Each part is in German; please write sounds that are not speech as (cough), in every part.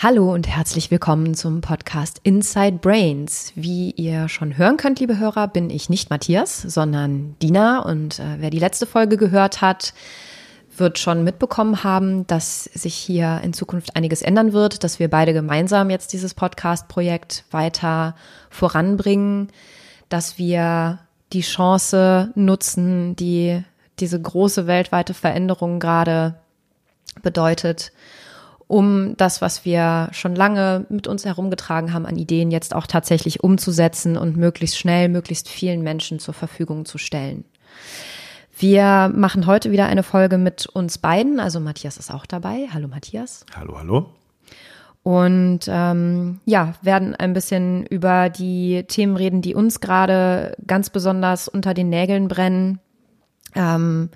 Hallo und herzlich willkommen zum Podcast Inside Brains. Wie ihr schon hören könnt, liebe Hörer, bin ich nicht Matthias, sondern Dina. Und äh, wer die letzte Folge gehört hat, wird schon mitbekommen haben, dass sich hier in Zukunft einiges ändern wird, dass wir beide gemeinsam jetzt dieses Podcast-Projekt weiter voranbringen, dass wir die Chance nutzen, die diese große weltweite Veränderung gerade bedeutet, um das, was wir schon lange mit uns herumgetragen haben an Ideen, jetzt auch tatsächlich umzusetzen und möglichst schnell, möglichst vielen Menschen zur Verfügung zu stellen. Wir machen heute wieder eine Folge mit uns beiden. Also Matthias ist auch dabei. Hallo Matthias. Hallo, hallo. Und ähm, ja, werden ein bisschen über die Themen reden, die uns gerade ganz besonders unter den Nägeln brennen. Ähm,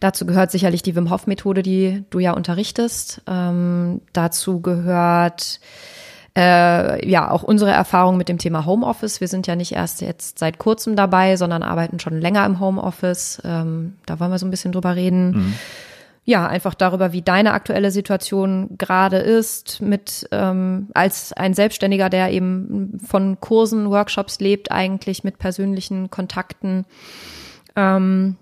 dazu gehört sicherlich die Wim Hof Methode, die du ja unterrichtest. Ähm, dazu gehört äh, ja auch unsere Erfahrung mit dem Thema Homeoffice. Wir sind ja nicht erst jetzt seit kurzem dabei, sondern arbeiten schon länger im Homeoffice. Ähm, da wollen wir so ein bisschen drüber reden. Mhm. Ja, einfach darüber, wie deine aktuelle Situation gerade ist, mit ähm, als ein Selbstständiger, der eben von Kursen, Workshops lebt, eigentlich mit persönlichen Kontakten. Ähm,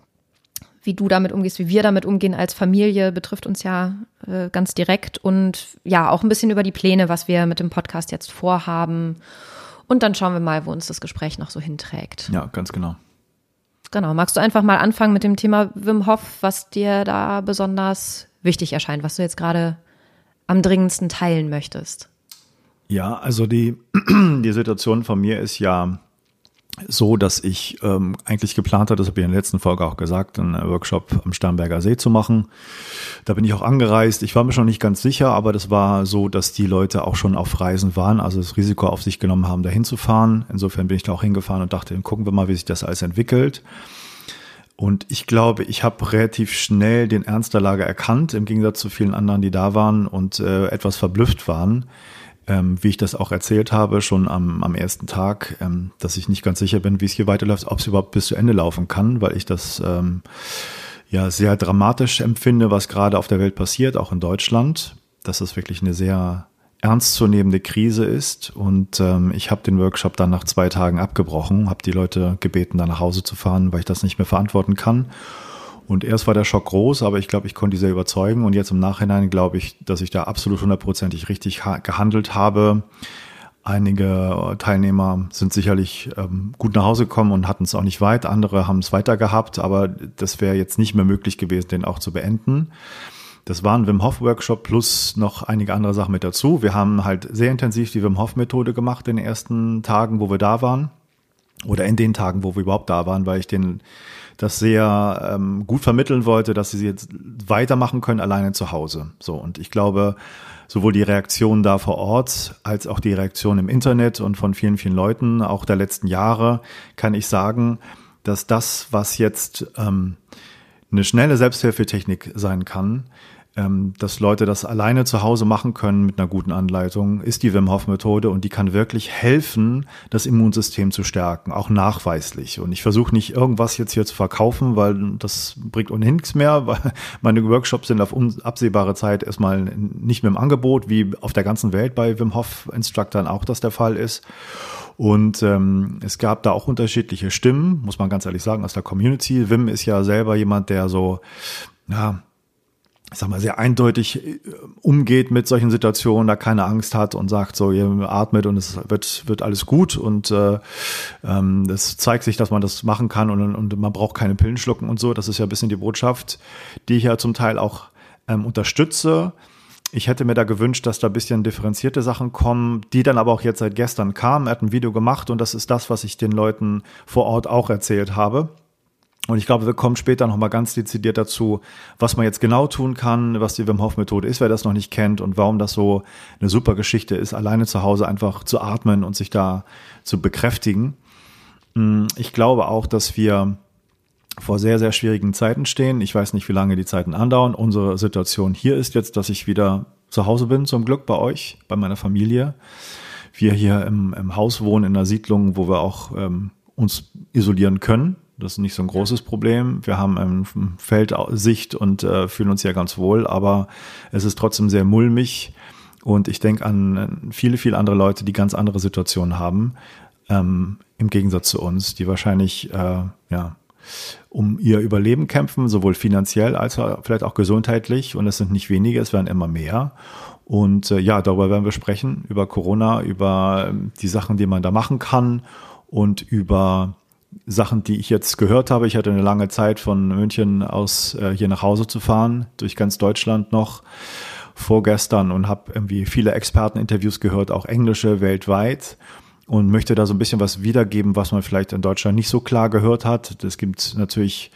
wie du damit umgehst, wie wir damit umgehen als Familie, betrifft uns ja äh, ganz direkt und ja, auch ein bisschen über die Pläne, was wir mit dem Podcast jetzt vorhaben. Und dann schauen wir mal, wo uns das Gespräch noch so hinträgt. Ja, ganz genau. Genau. Magst du einfach mal anfangen mit dem Thema Wim Hof, was dir da besonders wichtig erscheint, was du jetzt gerade am dringendsten teilen möchtest? Ja, also die, (clears throat) die Situation von mir ist ja so, dass ich ähm, eigentlich geplant hatte, das habe ich in der letzten Folge auch gesagt, einen Workshop am Starnberger See zu machen. Da bin ich auch angereist. Ich war mir schon nicht ganz sicher, aber das war so, dass die Leute auch schon auf Reisen waren, also das Risiko auf sich genommen haben, da hinzufahren. Insofern bin ich da auch hingefahren und dachte, gucken wir mal, wie sich das alles entwickelt. Und ich glaube, ich habe relativ schnell den Ernst der Lage erkannt, im Gegensatz zu vielen anderen, die da waren und äh, etwas verblüfft waren ähm, wie ich das auch erzählt habe, schon am, am ersten Tag, ähm, dass ich nicht ganz sicher bin, wie es hier weiterläuft, ob es überhaupt bis zu Ende laufen kann, weil ich das ähm, ja sehr dramatisch empfinde, was gerade auf der Welt passiert, auch in Deutschland, dass das wirklich eine sehr ernstzunehmende Krise ist. Und ähm, ich habe den Workshop dann nach zwei Tagen abgebrochen, habe die Leute gebeten, da nach Hause zu fahren, weil ich das nicht mehr verantworten kann. Und erst war der Schock groß, aber ich glaube, ich konnte sehr überzeugen. Und jetzt im Nachhinein glaube ich, dass ich da absolut hundertprozentig richtig gehandelt habe. Einige Teilnehmer sind sicherlich ähm, gut nach Hause gekommen und hatten es auch nicht weit. Andere haben es weiter gehabt, aber das wäre jetzt nicht mehr möglich gewesen, den auch zu beenden. Das war ein Wim Hof Workshop plus noch einige andere Sachen mit dazu. Wir haben halt sehr intensiv die Wim Hof Methode gemacht in den ersten Tagen, wo wir da waren. Oder in den Tagen, wo wir überhaupt da waren, weil ich den das sehr ähm, gut vermitteln wollte, dass sie jetzt weitermachen können alleine zu Hause. So und ich glaube, sowohl die Reaktion da vor Ort als auch die Reaktion im Internet und von vielen vielen Leuten auch der letzten Jahre kann ich sagen, dass das, was jetzt ähm, eine schnelle Selbsthilfetechnik sein kann, dass Leute das alleine zu Hause machen können mit einer guten Anleitung, ist die Wim Hof Methode und die kann wirklich helfen, das Immunsystem zu stärken, auch nachweislich. Und ich versuche nicht irgendwas jetzt hier zu verkaufen, weil das bringt ohnehin nichts mehr, (laughs) weil meine Workshops sind auf absehbare Zeit erstmal nicht mehr im Angebot, wie auf der ganzen Welt bei Wim Hof Instructoren auch das der Fall ist. Und ähm, es gab da auch unterschiedliche Stimmen, muss man ganz ehrlich sagen, aus der Community. Wim ist ja selber jemand, der so, ja, ich sag mal, sehr eindeutig äh, umgeht mit solchen Situationen, da keine Angst hat und sagt so, ihr atmet und es wird, wird alles gut und äh, ähm, es zeigt sich, dass man das machen kann und, und man braucht keine Pillen schlucken und so. Das ist ja ein bisschen die Botschaft, die ich ja zum Teil auch ähm, unterstütze. Ich hätte mir da gewünscht, dass da ein bisschen differenzierte Sachen kommen, die dann aber auch jetzt seit gestern kamen. Er hat ein Video gemacht und das ist das, was ich den Leuten vor Ort auch erzählt habe. Und ich glaube, wir kommen später nochmal ganz dezidiert dazu, was man jetzt genau tun kann, was die Wim Hof Methode ist, wer das noch nicht kennt und warum das so eine super Geschichte ist, alleine zu Hause einfach zu atmen und sich da zu bekräftigen. Mm, ich glaube auch, dass wir vor sehr, sehr schwierigen Zeiten stehen. Ich weiß nicht, wie lange die Zeiten andauern. Unsere Situation hier ist jetzt, dass ich wieder zu Hause bin, zum Glück bei euch, bei meiner Familie. Wir hier im, im Haus wohnen, in einer Siedlung, wo wir auch ähm, uns isolieren können das ist nicht so ein großes Problem. Wir haben ähm, Feldsicht und äh, fühlen uns ja ganz wohl, aber es ist trotzdem sehr mulmig. Und ich denke an viele, viele andere Leute, die ganz andere Situationen haben, ähm, im Gegensatz zu uns, die wahrscheinlich äh, ja, um ihr Überleben kämpfen, sowohl finanziell als auch vielleicht auch gesundheitlich. Und es sind nicht wenige, es werden immer mehr. Und äh, ja, darüber werden wir sprechen, über Corona, über ähm, die Sachen, die man da machen kann und über Sachen, die ich jetzt gehört habe. Ich hatte eine lange Zeit von München aus äh, hier nach Hause zu fahren, durch ganz Deutschland noch vorgestern und habe irgendwie viele Experteninterviews gehört, auch englische weltweit und möchte da so ein bisschen was wiedergeben, was man vielleicht in Deutschland nicht so klar gehört hat. Es gibt natürlich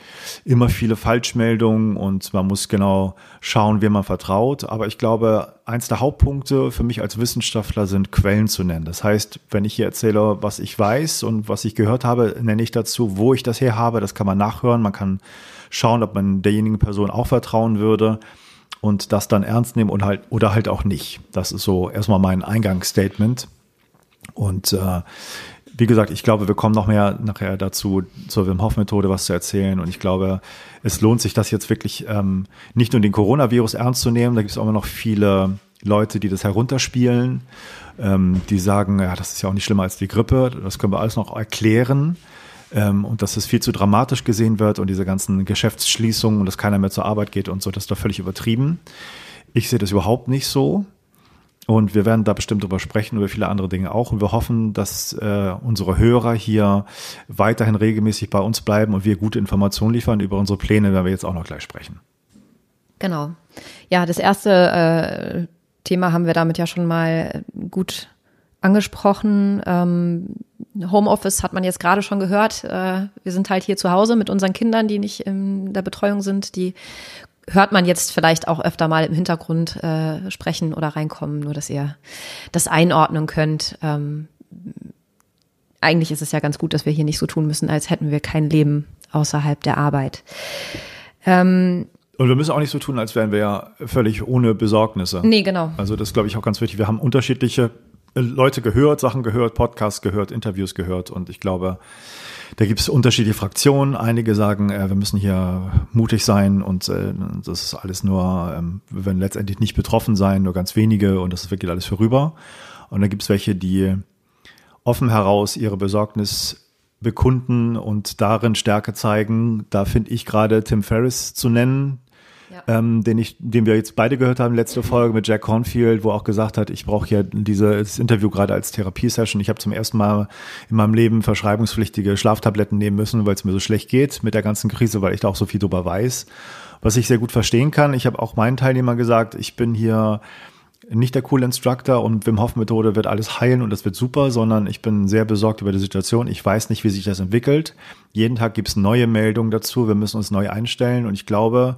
immer viele Falschmeldungen und man muss genau schauen, wem man vertraut. Aber ich glaube, eins der Hauptpunkte für mich als Wissenschaftler sind Quellen zu nennen. Das heißt, wenn ich hier erzähle, was ich weiß und was ich gehört habe, nenne ich dazu, wo ich das her habe. Das kann man nachhören. Man kann schauen, ob man derjenigen Person auch vertrauen würde und das dann ernst nehmen und halt oder halt auch nicht. Das ist so erstmal mein Eingangsstatement. Und äh, wie gesagt, ich glaube, wir kommen noch mehr nachher dazu, zur Wim Hof Methode was zu erzählen. Und ich glaube, es lohnt sich, das jetzt wirklich ähm, nicht nur den Coronavirus ernst zu nehmen. Da gibt es auch immer noch viele Leute, die das herunterspielen, ähm, die sagen, ja, das ist ja auch nicht schlimmer als die Grippe. Das können wir alles noch erklären. Ähm, und dass es viel zu dramatisch gesehen wird und diese ganzen Geschäftsschließungen und dass keiner mehr zur Arbeit geht und so, das ist doch völlig übertrieben. Ich sehe das überhaupt nicht so. Und wir werden da bestimmt drüber sprechen, über viele andere Dinge auch. Und wir hoffen, dass äh, unsere Hörer hier weiterhin regelmäßig bei uns bleiben und wir gute Informationen liefern. Über unsere Pläne werden wir jetzt auch noch gleich sprechen. Genau. Ja, das erste äh, Thema haben wir damit ja schon mal gut angesprochen. Ähm, Homeoffice hat man jetzt gerade schon gehört. Äh, wir sind halt hier zu Hause mit unseren Kindern, die nicht in der Betreuung sind, die hört man jetzt vielleicht auch öfter mal im Hintergrund äh, sprechen oder reinkommen, nur dass ihr das einordnen könnt. Ähm, eigentlich ist es ja ganz gut, dass wir hier nicht so tun müssen, als hätten wir kein Leben außerhalb der Arbeit. Ähm, und wir müssen auch nicht so tun, als wären wir ja völlig ohne Besorgnisse. Nee, genau. Also das glaube ich auch ganz wichtig. Wir haben unterschiedliche Leute gehört, Sachen gehört, Podcasts gehört, Interviews gehört und ich glaube, da gibt es unterschiedliche Fraktionen. Einige sagen, äh, wir müssen hier mutig sein und äh, das ist alles nur, ähm, wir werden letztendlich nicht betroffen sein, nur ganz wenige und das wirklich alles vorüber. Und dann gibt es welche, die offen heraus ihre Besorgnis bekunden und darin Stärke zeigen. Da finde ich gerade Tim Ferriss zu nennen, ja. ähm, den ich, den wir jetzt beide gehört haben, letzte Folge mit Jack Cornfield, wo er auch gesagt hat, ich brauche ja dieses Interview gerade als Therapiesession. Ich habe zum ersten Mal in meinem Leben verschreibungspflichtige Schlaftabletten nehmen müssen, weil es mir so schlecht geht mit der ganzen Krise, weil ich da auch so viel drüber weiß. Was ich sehr gut verstehen kann. Ich habe auch meinen Teilnehmern gesagt, ich bin hier nicht der coole Instructor und Wim Hof Methode wird alles heilen und das wird super, sondern ich bin sehr besorgt über die Situation. Ich weiß nicht, wie sich das entwickelt. Jeden Tag gibt es neue Meldungen dazu. Wir müssen uns neu einstellen und ich glaube,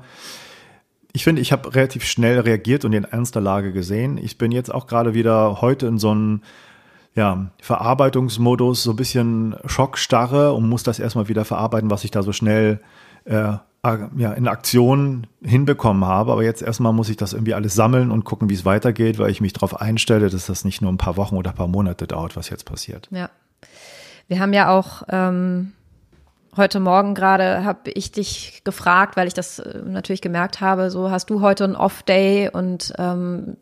ich finde, ich habe relativ schnell reagiert und den Ernst der Lage gesehen. Ich bin jetzt auch gerade wieder heute in so einem ja, Verarbeitungsmodus, so ein bisschen Schockstarre und muss das erstmal wieder verarbeiten, was ich da so schnell äh, ja, in Aktion hinbekommen habe. Aber jetzt erstmal muss ich das irgendwie alles sammeln und gucken, wie es weitergeht, weil ich mich darauf einstelle, dass das nicht nur ein paar Wochen oder ein paar Monate dauert, was jetzt passiert. Ja. Wir haben ja auch ähm, heute Morgen gerade habe ich dich gefragt, weil ich das äh, natürlich gemerkt habe, so hast du heute einen Off-Day und ähm,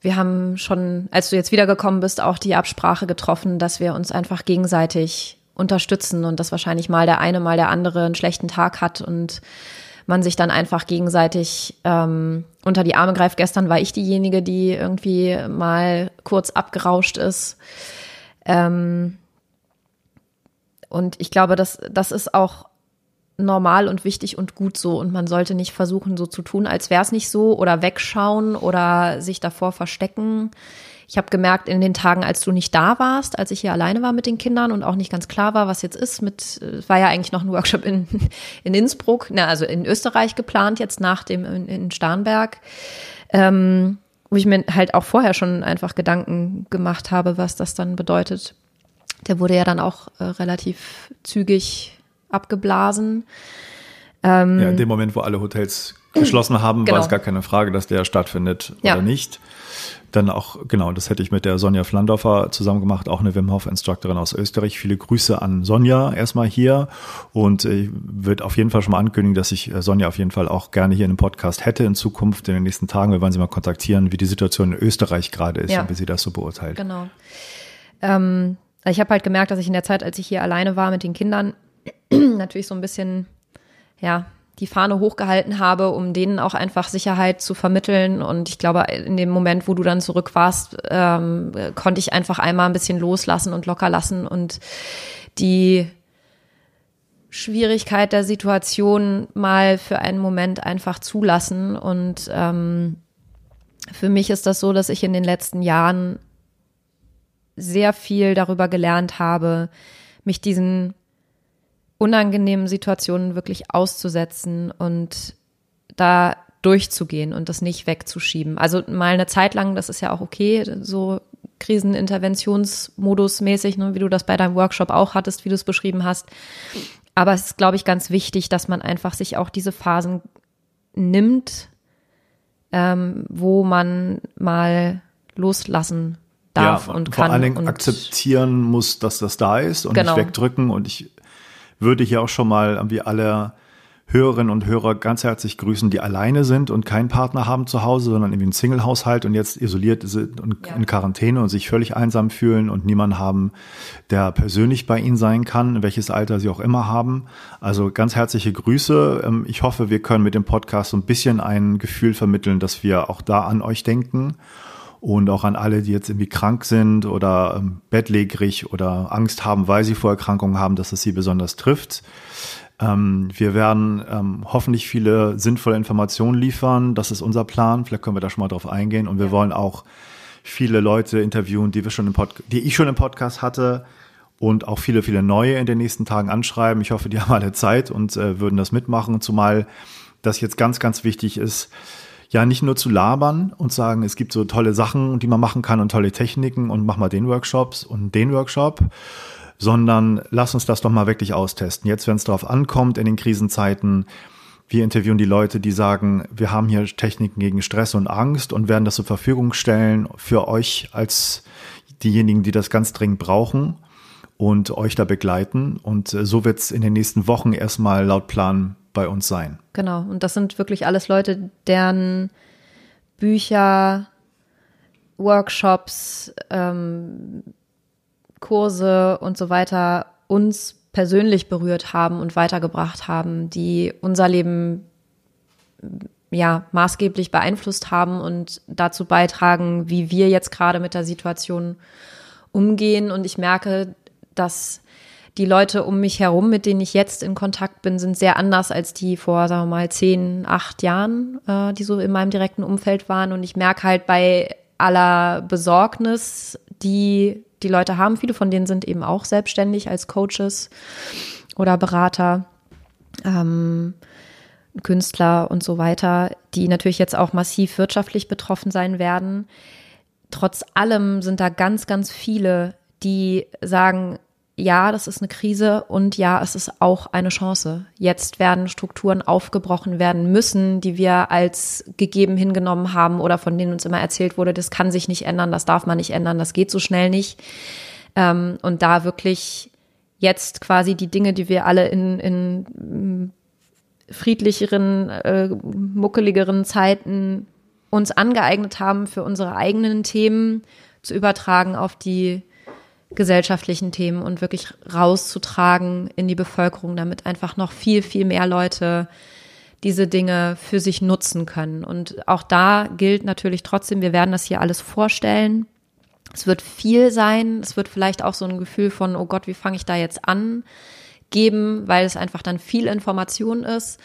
wir haben schon, als du jetzt wiedergekommen bist, auch die Absprache getroffen, dass wir uns einfach gegenseitig unterstützen und dass wahrscheinlich mal der eine, mal der andere einen schlechten Tag hat und man sich dann einfach gegenseitig ähm, unter die Arme greift. Gestern war ich diejenige, die irgendwie mal kurz abgerauscht ist. Ähm, und ich glaube, dass das ist auch normal und wichtig und gut so. Und man sollte nicht versuchen, so zu tun, als wäre es nicht so oder wegschauen oder sich davor verstecken. Ich habe gemerkt, in den Tagen, als du nicht da warst, als ich hier alleine war mit den Kindern und auch nicht ganz klar war, was jetzt ist, mit, es war ja eigentlich noch ein Workshop in, (laughs) in Innsbruck, na, also in Österreich geplant, jetzt nach dem in, in Starnberg, ähm, wo ich mir halt auch vorher schon einfach Gedanken gemacht habe, was das dann bedeutet der wurde ja dann auch äh, relativ zügig abgeblasen. Ähm, ja, in dem Moment, wo alle Hotels beschlossen haben, Genau. war es gar keine Frage, dass der stattfindet Ja. oder nicht. Dann auch, genau, das hätte ich mit der Sonja Flandorfer zusammen gemacht, auch eine Wim Hof Instructorin aus Österreich. Viele Grüße an Sonja erstmal hier und ich würde auf jeden Fall schon mal ankündigen, dass ich äh, Sonja auf jeden Fall auch gerne hier in dem Podcast hätte in Zukunft, in den nächsten Tagen. Wir wollen sie mal kontaktieren, wie die Situation in Österreich gerade ist Ja. und wie sie das so beurteilt. Genau. Ähm, ich habe halt gemerkt, dass ich in der Zeit, als ich hier alleine war mit den Kindern, (clears throat) natürlich so ein bisschen, ja, die Fahne hochgehalten habe, um denen auch einfach Sicherheit zu vermitteln. Und ich glaube, in dem Moment, wo du dann zurück warst, ähm, konnte ich einfach einmal ein bisschen loslassen und locker lassen und die Schwierigkeit der Situation mal für einen Moment einfach zulassen. Und ähm, für mich ist das so, dass ich in den letzten Jahren sehr viel darüber gelernt habe, mich diesen unangenehmen Situationen wirklich auszusetzen und da durchzugehen und das nicht wegzuschieben. Also mal eine Zeit lang, das ist ja auch okay, so Kriseninterventionsmodus mäßig, ne, wie du das bei deinem Workshop auch hattest, wie du es beschrieben hast. Aber es ist, glaube ich, ganz wichtig, dass man einfach sich auch diese Phasen nimmt, ähm, wo man mal loslassen darf ja, und vor kann. allen Dingen akzeptieren muss, dass das da ist und Genau. nicht wegdrücken. Und ich würde hier auch schon mal wie alle Hörerinnen und Hörer ganz herzlich grüßen, die alleine sind und keinen Partner haben zu Hause, sondern irgendwie einen Single-Haushalt und jetzt isoliert sind und Ja. in Quarantäne und sich völlig einsam fühlen und niemanden haben, der persönlich bei ihnen sein kann, welches Alter sie auch immer haben. Also ganz herzliche Grüße. Ähm, Ich hoffe, wir können mit dem Podcast so ein bisschen ein Gefühl vermitteln, dass wir auch da an euch denken und auch an alle, die jetzt irgendwie krank sind oder ähm, bettlägerig oder Angst haben, weil sie Vorerkrankungen haben, dass es sie besonders trifft. Ähm, wir werden ähm, hoffentlich viele sinnvolle Informationen liefern. Das ist unser Plan. Vielleicht können wir da schon mal drauf eingehen. Und wir wollen auch viele Leute interviewen, die wir schon im Pod die ich schon im Podcast hatte und auch viele, viele neue in den nächsten Tagen anschreiben. Ich hoffe, die (laughs) haben alle Zeit und äh, würden das mitmachen, zumal das jetzt ganz, ganz wichtig ist, ja nicht nur zu labern und sagen, es gibt so tolle Sachen, die man machen kann und tolle Techniken und mach mal den Workshops und den Workshop, sondern lass uns das doch mal wirklich austesten. Jetzt, wenn es darauf ankommt in den Krisenzeiten, wir interviewen die Leute, die sagen, wir haben hier Techniken gegen Stress und Angst und werden das zur Verfügung stellen für euch als diejenigen, die das ganz dringend brauchen und euch da begleiten. Und äh, so wird es in den nächsten Wochen erstmal laut Plan bei uns sein. Genau, und das sind wirklich alles Leute, deren Bücher, Workshops, ähm, Kurse und so weiter uns persönlich berührt haben und weitergebracht haben, die unser Leben ja maßgeblich beeinflusst haben und dazu beitragen, wie wir jetzt gerade mit der Situation umgehen. Und ich merke, dass die Leute um mich herum, mit denen ich jetzt in Kontakt bin, sind sehr anders als die vor, sagen wir mal, zehn, acht Jahren, äh, die so in meinem direkten Umfeld waren. Und ich merke halt bei aller Besorgnis, die die Leute haben, viele von denen sind eben auch selbstständig als Coaches oder Berater, ähm, Künstler und so weiter, die natürlich jetzt auch massiv wirtschaftlich betroffen sein werden. Trotz allem sind da ganz, ganz viele, die sagen, ja, das ist eine Krise und ja, es ist auch eine Chance. Jetzt werden Strukturen aufgebrochen werden müssen, die wir als gegeben hingenommen haben oder von denen uns immer erzählt wurde, das kann sich nicht ändern, das darf man nicht ändern, das geht so schnell nicht. Ähm, und da wirklich jetzt quasi die Dinge, die wir alle in, in friedlicheren, äh, muckeligeren Zeiten uns angeeignet haben, für unsere eigenen Themen zu übertragen auf die gesellschaftlichen Themen und wirklich rauszutragen in die Bevölkerung, damit einfach noch viel, viel mehr Leute diese Dinge für sich nutzen können. Und auch da gilt natürlich trotzdem, wir werden das hier alles vorstellen. Es wird viel sein. Es wird vielleicht auch so ein Gefühl von, oh Gott, wie fange ich da jetzt an, geben, weil es einfach dann viel Information ist.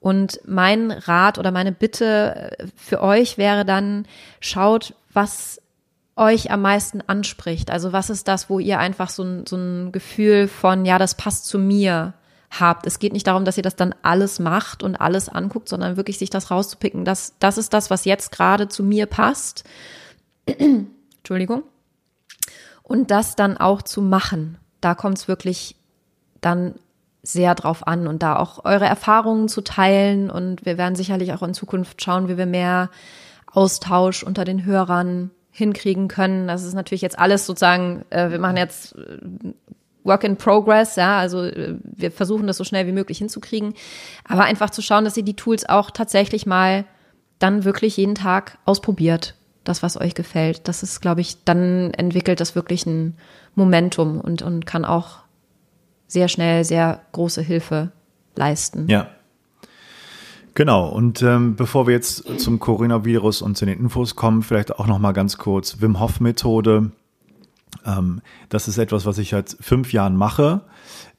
Und mein Rat oder meine Bitte für euch wäre dann, schaut, was euch am meisten anspricht. Also was ist das, wo ihr einfach so ein, so ein Gefühl von, ja, das passt zu mir habt. Es geht nicht darum, dass ihr das dann alles macht und alles anguckt, sondern wirklich sich das rauszupicken. Das, das ist das, was jetzt gerade zu mir passt. (clears throat) Entschuldigung. Und das dann auch zu machen. Da kommt es wirklich dann sehr drauf an und da auch eure Erfahrungen zu teilen. Und wir werden sicherlich auch in Zukunft schauen, wie wir mehr Austausch unter den Hörern hinkriegen können. Das ist natürlich jetzt alles sozusagen, äh, wir machen jetzt äh, Work in Progress, ja, also äh, wir versuchen das so schnell wie möglich hinzukriegen, aber einfach zu schauen, dass ihr die Tools auch tatsächlich mal dann wirklich jeden Tag ausprobiert, das, was euch gefällt. Das ist, glaube ich, dann entwickelt das wirklich ein Momentum und, und kann auch sehr schnell sehr große Hilfe leisten. Ja, Genau, und ähm, bevor wir jetzt zum Coronavirus und zu den Infos kommen, vielleicht auch noch mal ganz kurz Wim Hof Methode. Ähm, das ist etwas, was ich seit fünf Jahren mache.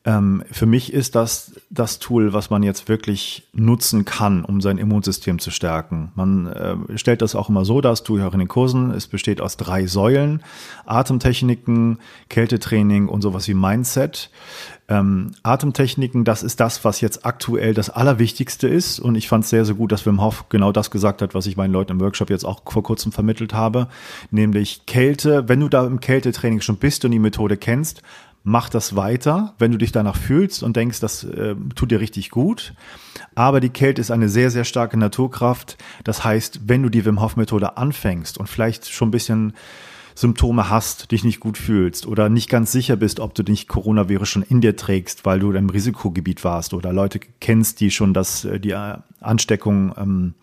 Ähm, für mich ist das das Tool, was man jetzt wirklich nutzen kann, um sein Immunsystem zu stärken. Man äh, stellt das auch immer so dar, das tue ich auch in den Kursen. Es besteht aus drei Säulen. Atemtechniken, Kältetraining und sowas wie Mindset. Ähm, Atemtechniken, das ist das, was jetzt aktuell das Allerwichtigste ist. Und ich fand es sehr, sehr gut, dass Wim Hof genau das gesagt hat, was ich meinen Leuten im Workshop jetzt auch vor kurzem vermittelt habe. Nämlich Kälte, wenn du da im Kältetraining schon bist und die Methode kennst, mach das weiter, wenn du dich danach fühlst und denkst, das äh, tut dir richtig gut. Aber die Kälte ist eine sehr, sehr starke Naturkraft. Das heißt, wenn du die Wim Hof Methode anfängst und vielleicht schon ein bisschen Symptome hast, dich nicht gut fühlst oder nicht ganz sicher bist, ob du nicht Coronavirus schon in dir trägst, weil du im Risikogebiet warst oder Leute kennst, die schon das, äh, die äh, Ansteckung ähm,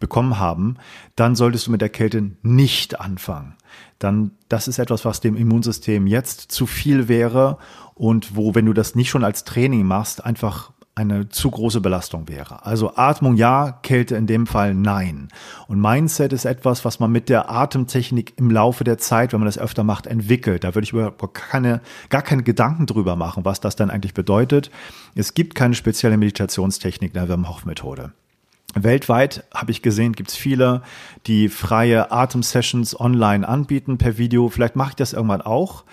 bekommen haben, dann solltest du mit der Kälte nicht anfangen. Dann, das ist etwas, was dem Immunsystem jetzt zu viel wäre und wo, wenn du das nicht schon als Training machst, einfach eine zu große Belastung wäre. Also Atmung ja, Kälte in dem Fall nein. Und Mindset ist etwas, was man mit der Atemtechnik im Laufe der Zeit, wenn man das öfter macht, entwickelt. Da würde ich überhaupt keine, gar keine Gedanken drüber machen, was das dann eigentlich bedeutet. Es gibt keine spezielle Meditationstechnik der Wim Hof Methode. Weltweit habe ich gesehen, gibt es viele, die freie Atemsessions online anbieten per Video. Vielleicht mache ich das irgendwann auch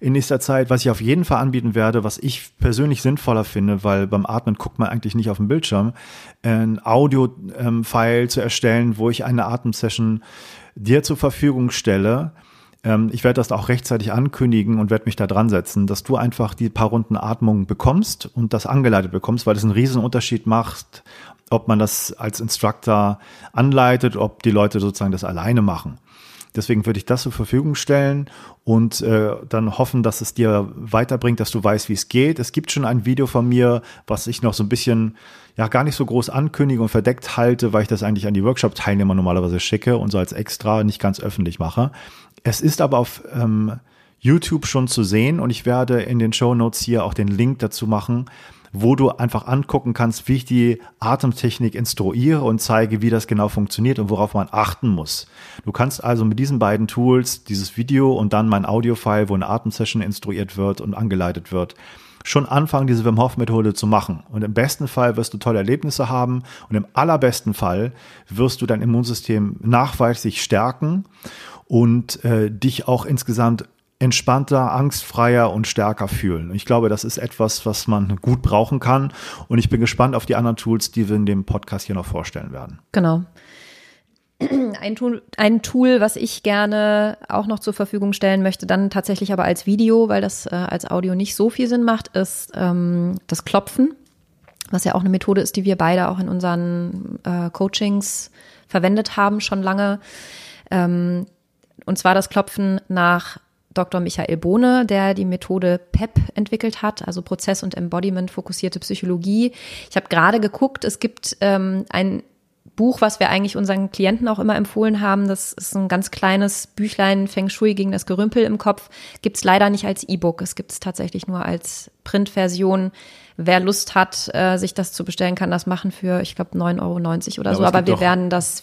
in nächster Zeit. Was ich auf jeden Fall anbieten werde, was ich persönlich sinnvoller finde, weil beim Atmen guckt man eigentlich nicht auf den Bildschirm, ein Audio-File ähm, zu erstellen, wo ich eine Atemsession dir zur Verfügung stelle. Ähm, ich werde das auch rechtzeitig ankündigen und werde mich da dran setzen, dass du einfach die paar Runden Atmung bekommst und das angeleitet bekommst, weil das einen riesen Unterschied macht, ob man das als Instructor anleitet, ob die Leute sozusagen das alleine machen. Deswegen würde ich das zur Verfügung stellen und äh, dann hoffen, dass es dir weiterbringt, dass du weißt, wie es geht. Es gibt schon ein Video von mir, was ich noch so ein bisschen, ja, gar nicht so groß ankündige und verdeckt halte, weil ich das eigentlich an die Workshop-Teilnehmer normalerweise schicke und so als extra nicht ganz öffentlich mache. Es ist aber auf ähm, YouTube schon zu sehen und ich werde in den Show Notes hier auch den Link dazu machen, wo du einfach angucken kannst, wie ich die Atemtechnik instruiere und zeige, wie das genau funktioniert und worauf man achten muss. Du kannst also mit diesen beiden Tools, dieses Video und dann mein Audiofile, wo eine Atemsession instruiert wird und angeleitet wird, schon anfangen, diese Wim Hof Methode zu machen. Und im besten Fall wirst du tolle Erlebnisse haben und im allerbesten Fall wirst du dein Immunsystem nachweislich stärken und äh, dich auch insgesamt entspannter, angstfreier und stärker fühlen. Ich glaube, das ist etwas, was man gut brauchen kann. Und ich bin gespannt auf die anderen Tools, die wir in dem Podcast hier noch vorstellen werden. Genau. Ein Tool, ein Tool, was ich gerne auch noch zur Verfügung stellen möchte, dann tatsächlich aber als Video, weil das äh, als Audio nicht so viel Sinn macht, ist ähm, das Klopfen, was ja auch eine Methode ist, die wir beide auch in unseren äh, Coachings verwendet haben, schon lange. Ähm, und zwar das Klopfen nach Dr. Michael Bohne, der die Methode PEP entwickelt hat, also Prozess- und Embodiment-fokussierte Psychologie. Ich habe gerade geguckt, es gibt ähm, ein Buch, was wir eigentlich unseren Klienten auch immer empfohlen haben. Das ist ein ganz kleines Büchlein Feng Shui gegen das Gerümpel im Kopf. Gibt es leider nicht als E-Book. Es gibt es tatsächlich nur als Printversion. Wer Lust hat, äh, sich das zu bestellen, kann das machen für, ich glaube, 9,90 Euro oder ja, so. Aber, aber wir werden das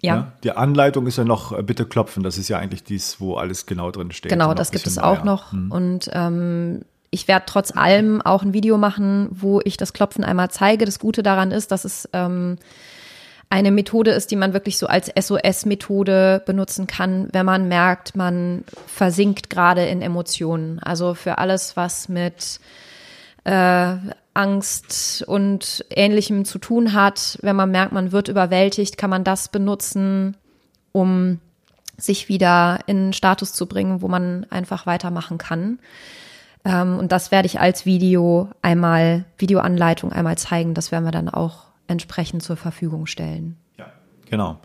ja. ja. Die Anleitung ist ja noch äh, bitte klopfen. Das ist ja eigentlich dies, wo alles genau drin steht. Genau, das gibt es auch noch. Hm. Und ähm, ich werde trotz allem auch ein Video machen, wo ich das Klopfen einmal zeige. Das Gute daran ist, dass es ähm, eine Methode ist, die man wirklich so als SOS-Methode benutzen kann, wenn man merkt, man versinkt gerade in Emotionen. Also für alles, was mit äh, Angst und Ähnlichem zu tun hat. Wenn man merkt, man wird überwältigt, kann man das benutzen, um sich wieder in einen Status zu bringen, wo man einfach weitermachen kann. Ähm, und das werde ich als Video einmal, Videoanleitung einmal zeigen. Das werden wir dann auch entsprechend zur Verfügung stellen. Ja, genau.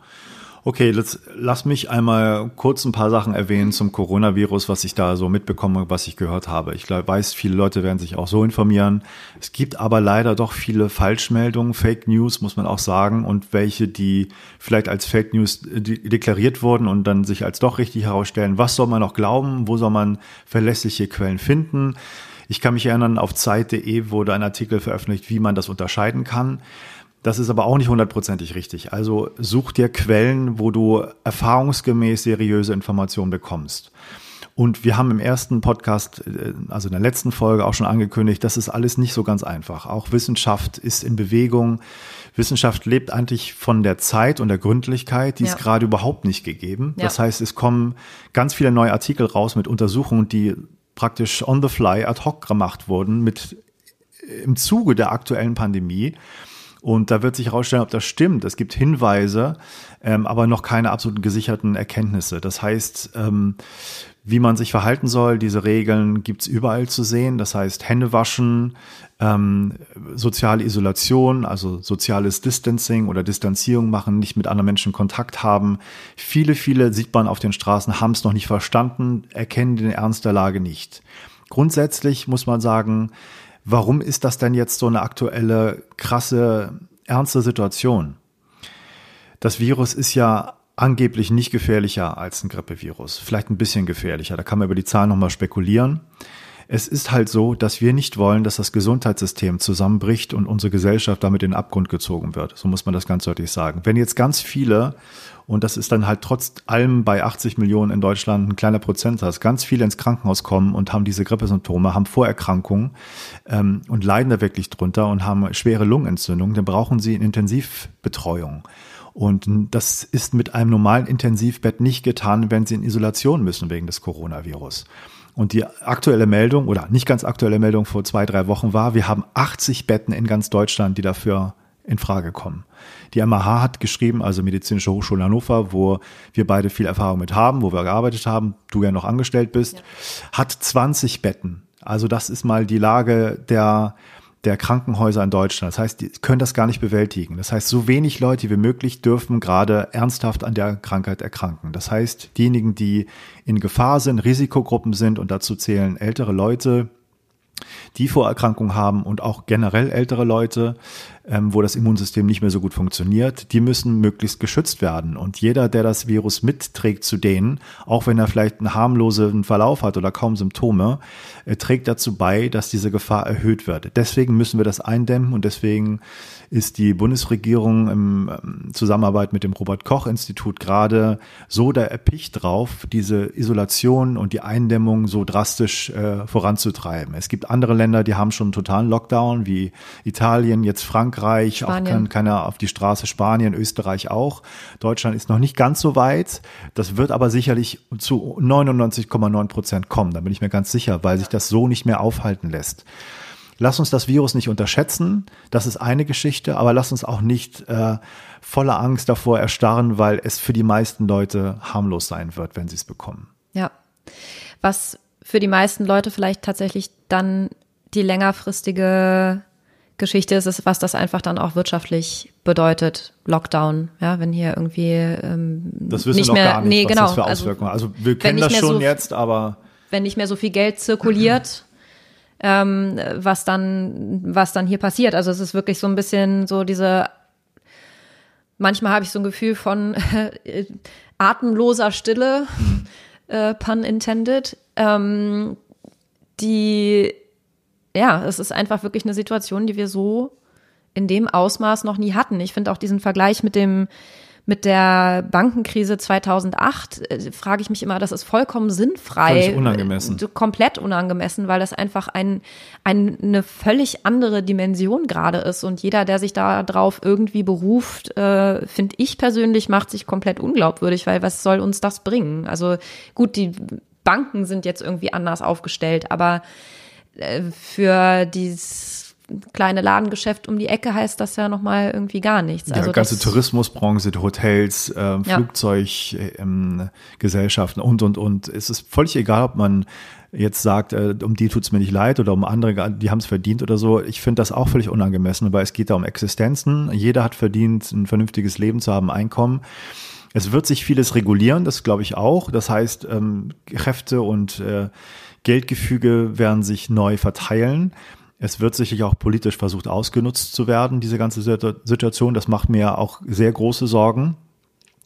Okay, let's, lass mich einmal kurz ein paar Sachen erwähnen zum Coronavirus, was ich da so mitbekomme, was ich gehört habe. Ich weiß, viele Leute werden sich auch so informieren. Es gibt aber leider doch viele Falschmeldungen, Fake News, muss man auch sagen, und welche, die vielleicht als Fake News deklariert wurden und dann sich als doch richtig herausstellen. Was soll man noch glauben? Wo soll man verlässliche Quellen finden? Ich kann mich erinnern, auf Zeit.de wurde ein Artikel veröffentlicht, wie man das unterscheiden kann. Das ist aber auch nicht hundertprozentig richtig. Also such dir Quellen, wo du erfahrungsgemäß seriöse Informationen bekommst. Und wir haben im ersten Podcast, äh, also in der letzten Folge auch schon angekündigt, das ist alles nicht so ganz einfach. Auch Wissenschaft ist in Bewegung. Wissenschaft lebt eigentlich von der Zeit und der Gründlichkeit, die ja. ist gerade überhaupt nicht gegeben. Ja. Das heißt, es kommen ganz viele neue Artikel raus mit Untersuchungen, die praktisch on the fly ad hoc gemacht wurden mit im Zuge der aktuellen Pandemie. Und da wird sich herausstellen, ob das stimmt. Es gibt Hinweise, ähm, aber noch keine absoluten gesicherten Erkenntnisse. Das heißt, ähm, wie man sich verhalten soll, diese Regeln gibt's überall zu sehen. Das heißt, Hände waschen, ähm, soziale Isolation, also soziales Distancing oder Distanzierung machen, nicht mit anderen Menschen Kontakt haben. Viele, viele sieht man auf den Straßen, haben es noch nicht verstanden, erkennen den Ernst der Lage nicht. Grundsätzlich muss man sagen, Warum ist das denn jetzt so eine aktuelle, krasse, ernste Situation? Das Virus ist ja angeblich nicht gefährlicher als ein Grippevirus. Vielleicht ein bisschen gefährlicher. Da kann man über die Zahlen nochmal spekulieren. Es ist halt so, dass wir nicht wollen, dass das Gesundheitssystem zusammenbricht und unsere Gesellschaft damit in den Abgrund gezogen wird. So muss man das ganz deutlich sagen. Wenn jetzt ganz viele und das ist dann halt trotz allem bei 80 Millionen in Deutschland ein kleiner Prozentsatz. Ganz viele ins Krankenhaus kommen und haben diese Grippesymptome, haben Vorerkrankungen ähm, und leiden da wirklich drunter und haben schwere Lungenentzündungen. Dann brauchen sie eine Intensivbetreuung. Und das ist mit einem normalen Intensivbett nicht getan, wenn sie in Isolation müssen wegen des Coronavirus. Und die aktuelle Meldung oder nicht ganz aktuelle Meldung vor zwei, drei Wochen war, wir haben 80 Betten in ganz Deutschland, die dafür in Frage kommen. Die MAH hat geschrieben, also Medizinische Hochschule Hannover, wo wir beide viel Erfahrung mit haben, wo wir gearbeitet haben, du ja noch angestellt bist, ja. hat 20 Betten. Also das ist mal die Lage der, der Krankenhäuser in Deutschland. Das heißt, die können das gar nicht bewältigen. Das heißt, so wenig Leute wie möglich dürfen gerade ernsthaft an der Krankheit erkranken. Das heißt, diejenigen, die in Gefahr sind, Risikogruppen sind und dazu zählen ältere Leute, die Vorerkrankungen haben und auch generell ältere Leute, ähm, wo das Immunsystem nicht mehr so gut funktioniert, die müssen möglichst geschützt werden. Und jeder, der das Virus mitträgt zu denen, auch wenn er vielleicht einen harmlosen Verlauf hat oder kaum Symptome, äh, trägt dazu bei, dass diese Gefahr erhöht wird. Deswegen müssen wir das eindämmen und deswegen ist die Bundesregierung im ähm, Zusammenarbeit mit dem Robert Koch Institut gerade so da erpicht drauf, diese Isolation und die Eindämmung so drastisch äh, voranzutreiben. Es gibt andere Länder, die haben schon einen totalen Lockdown, wie Italien, jetzt Frankreich, Spanien. auch kann keiner auf die Straße, Spanien, Österreich auch. Deutschland ist noch nicht ganz so weit. Das wird aber sicherlich zu 99,9 Prozent kommen. Da bin ich mir ganz sicher, weil sich das so nicht mehr aufhalten lässt. Lass uns das Virus nicht unterschätzen, das ist eine Geschichte, aber lass uns auch nicht äh, voller Angst davor erstarren, weil es für die meisten Leute harmlos sein wird, wenn sie es bekommen. Ja. Was für die meisten Leute vielleicht tatsächlich dann die längerfristige Geschichte ist, ist, was das einfach dann auch wirtschaftlich bedeutet, Lockdown, ja, wenn hier irgendwie ähm, das wissen nicht wir noch mehr, gar nicht, nee, was genau, das für also Auswirkungen. Also, also wir kennen das schon so, jetzt, aber wenn nicht mehr so viel Geld zirkuliert, ähm, was dann, was dann hier passiert. Also es ist wirklich so ein bisschen so diese, manchmal habe ich so ein Gefühl von äh, (laughs) atemloser Stille, äh, pun intended, ähm, die, ja, es ist einfach wirklich eine Situation, die wir so in dem Ausmaß noch nie hatten. Ich finde auch diesen Vergleich mit dem mit der Bankenkrise 2008 äh, frage ich mich immer, das ist vollkommen sinnfrei. Völlig unangemessen. Äh, komplett unangemessen, weil das einfach ein, ein, eine völlig andere Dimension gerade ist. Und jeder, der sich da drauf irgendwie beruft, äh, finde ich persönlich, macht sich komplett unglaubwürdig, weil was soll uns das bringen? Also gut, die Banken sind jetzt irgendwie anders aufgestellt, aber für dieses kleine Ladengeschäft um die Ecke heißt das ja nochmal irgendwie gar nichts. Also ja, ganze Tourismusbranche, Hotels, äh, Flugzeuggesellschaften ähm, und, und, und. Es ist völlig egal, ob man jetzt sagt, äh, um die tut's mir nicht leid oder um andere, die haben es verdient oder so. Ich finde das auch völlig unangemessen, weil es geht da um Existenzen. Jeder hat verdient, ein vernünftiges Leben zu haben, Einkommen. Es wird sich vieles regulieren, das glaube ich auch. Das heißt, ähm, Kräfte und äh, Geldgefüge werden sich neu verteilen. Es wird sicherlich auch politisch versucht ausgenutzt zu werden, diese ganze Situation. Das macht mir auch sehr große Sorgen.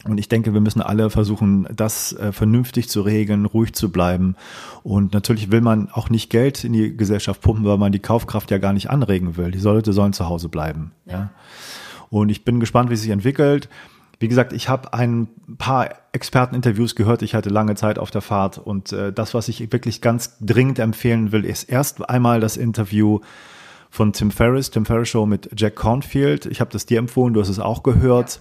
Und ich denke, wir müssen alle versuchen, das äh, vernünftig zu regeln, ruhig zu bleiben. Und natürlich will man auch nicht Geld in die Gesellschaft pumpen, weil man die Kaufkraft ja gar nicht anregen will. Die Leute sollen zu Hause bleiben. Ja. ja. Und ich bin gespannt, wie es sich entwickelt. Wie gesagt, ich habe ein paar Experteninterviews gehört. Ich hatte lange Zeit auf der Fahrt und äh, das, was ich wirklich ganz dringend empfehlen will, ist erst einmal das Interview von Tim Ferriss, Tim Ferriss Show mit Jack Cornfield. Ich habe das dir empfohlen, du hast es auch gehört,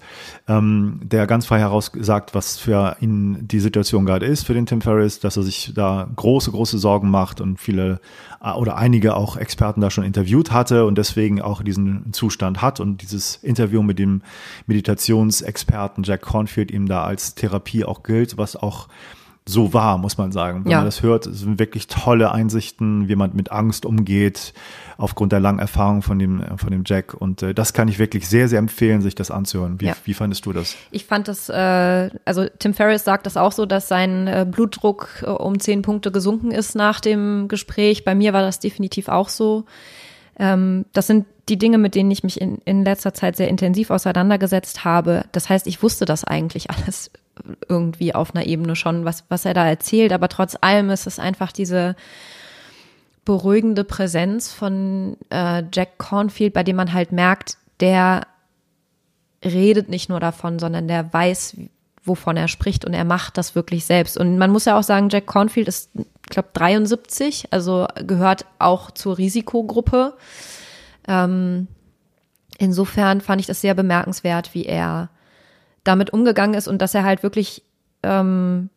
ja. ähm, der ganz frei heraus sagt, was für ihn die Situation gerade ist für den Tim Ferriss, dass er sich da große, große Sorgen macht und viele äh, oder einige auch Experten da schon interviewt hatte und deswegen auch diesen Zustand hat und dieses Interview mit dem Meditationsexperten Jack Cornfield ihm da als Therapie auch gilt, was auch so war, muss man sagen. Wenn ja. man das hört, sind wirklich tolle Einsichten, wie man mit Angst umgeht, aufgrund der langen Erfahrung von dem, von dem Jack. Und äh, das kann ich wirklich sehr, sehr empfehlen, sich das anzuhören. Wie, ja. wie fandest du das? Ich fand das, äh, also Tim Ferriss sagt das auch so, dass sein äh, Blutdruck äh, um zehn Punkte gesunken ist nach dem Gespräch. Bei mir war das definitiv auch so. Ähm, das sind die Dinge, mit denen ich mich in, in letzter Zeit sehr intensiv auseinandergesetzt habe. Das heißt, ich wusste das eigentlich (laughs) alles irgendwie auf einer Ebene schon, was, was er da erzählt. Aber trotz allem ist es einfach diese beruhigende Präsenz von äh, Jack Cornfield, bei dem man halt merkt, der redet nicht nur davon, sondern der weiß, wovon er spricht und er macht das wirklich selbst. Und man muss ja auch sagen, Jack Cornfield ist, glaube, 73, also gehört auch zur Risikogruppe. Ähm, insofern fand ich das sehr bemerkenswert, wie er damit umgegangen ist und dass er halt wirklich ähm,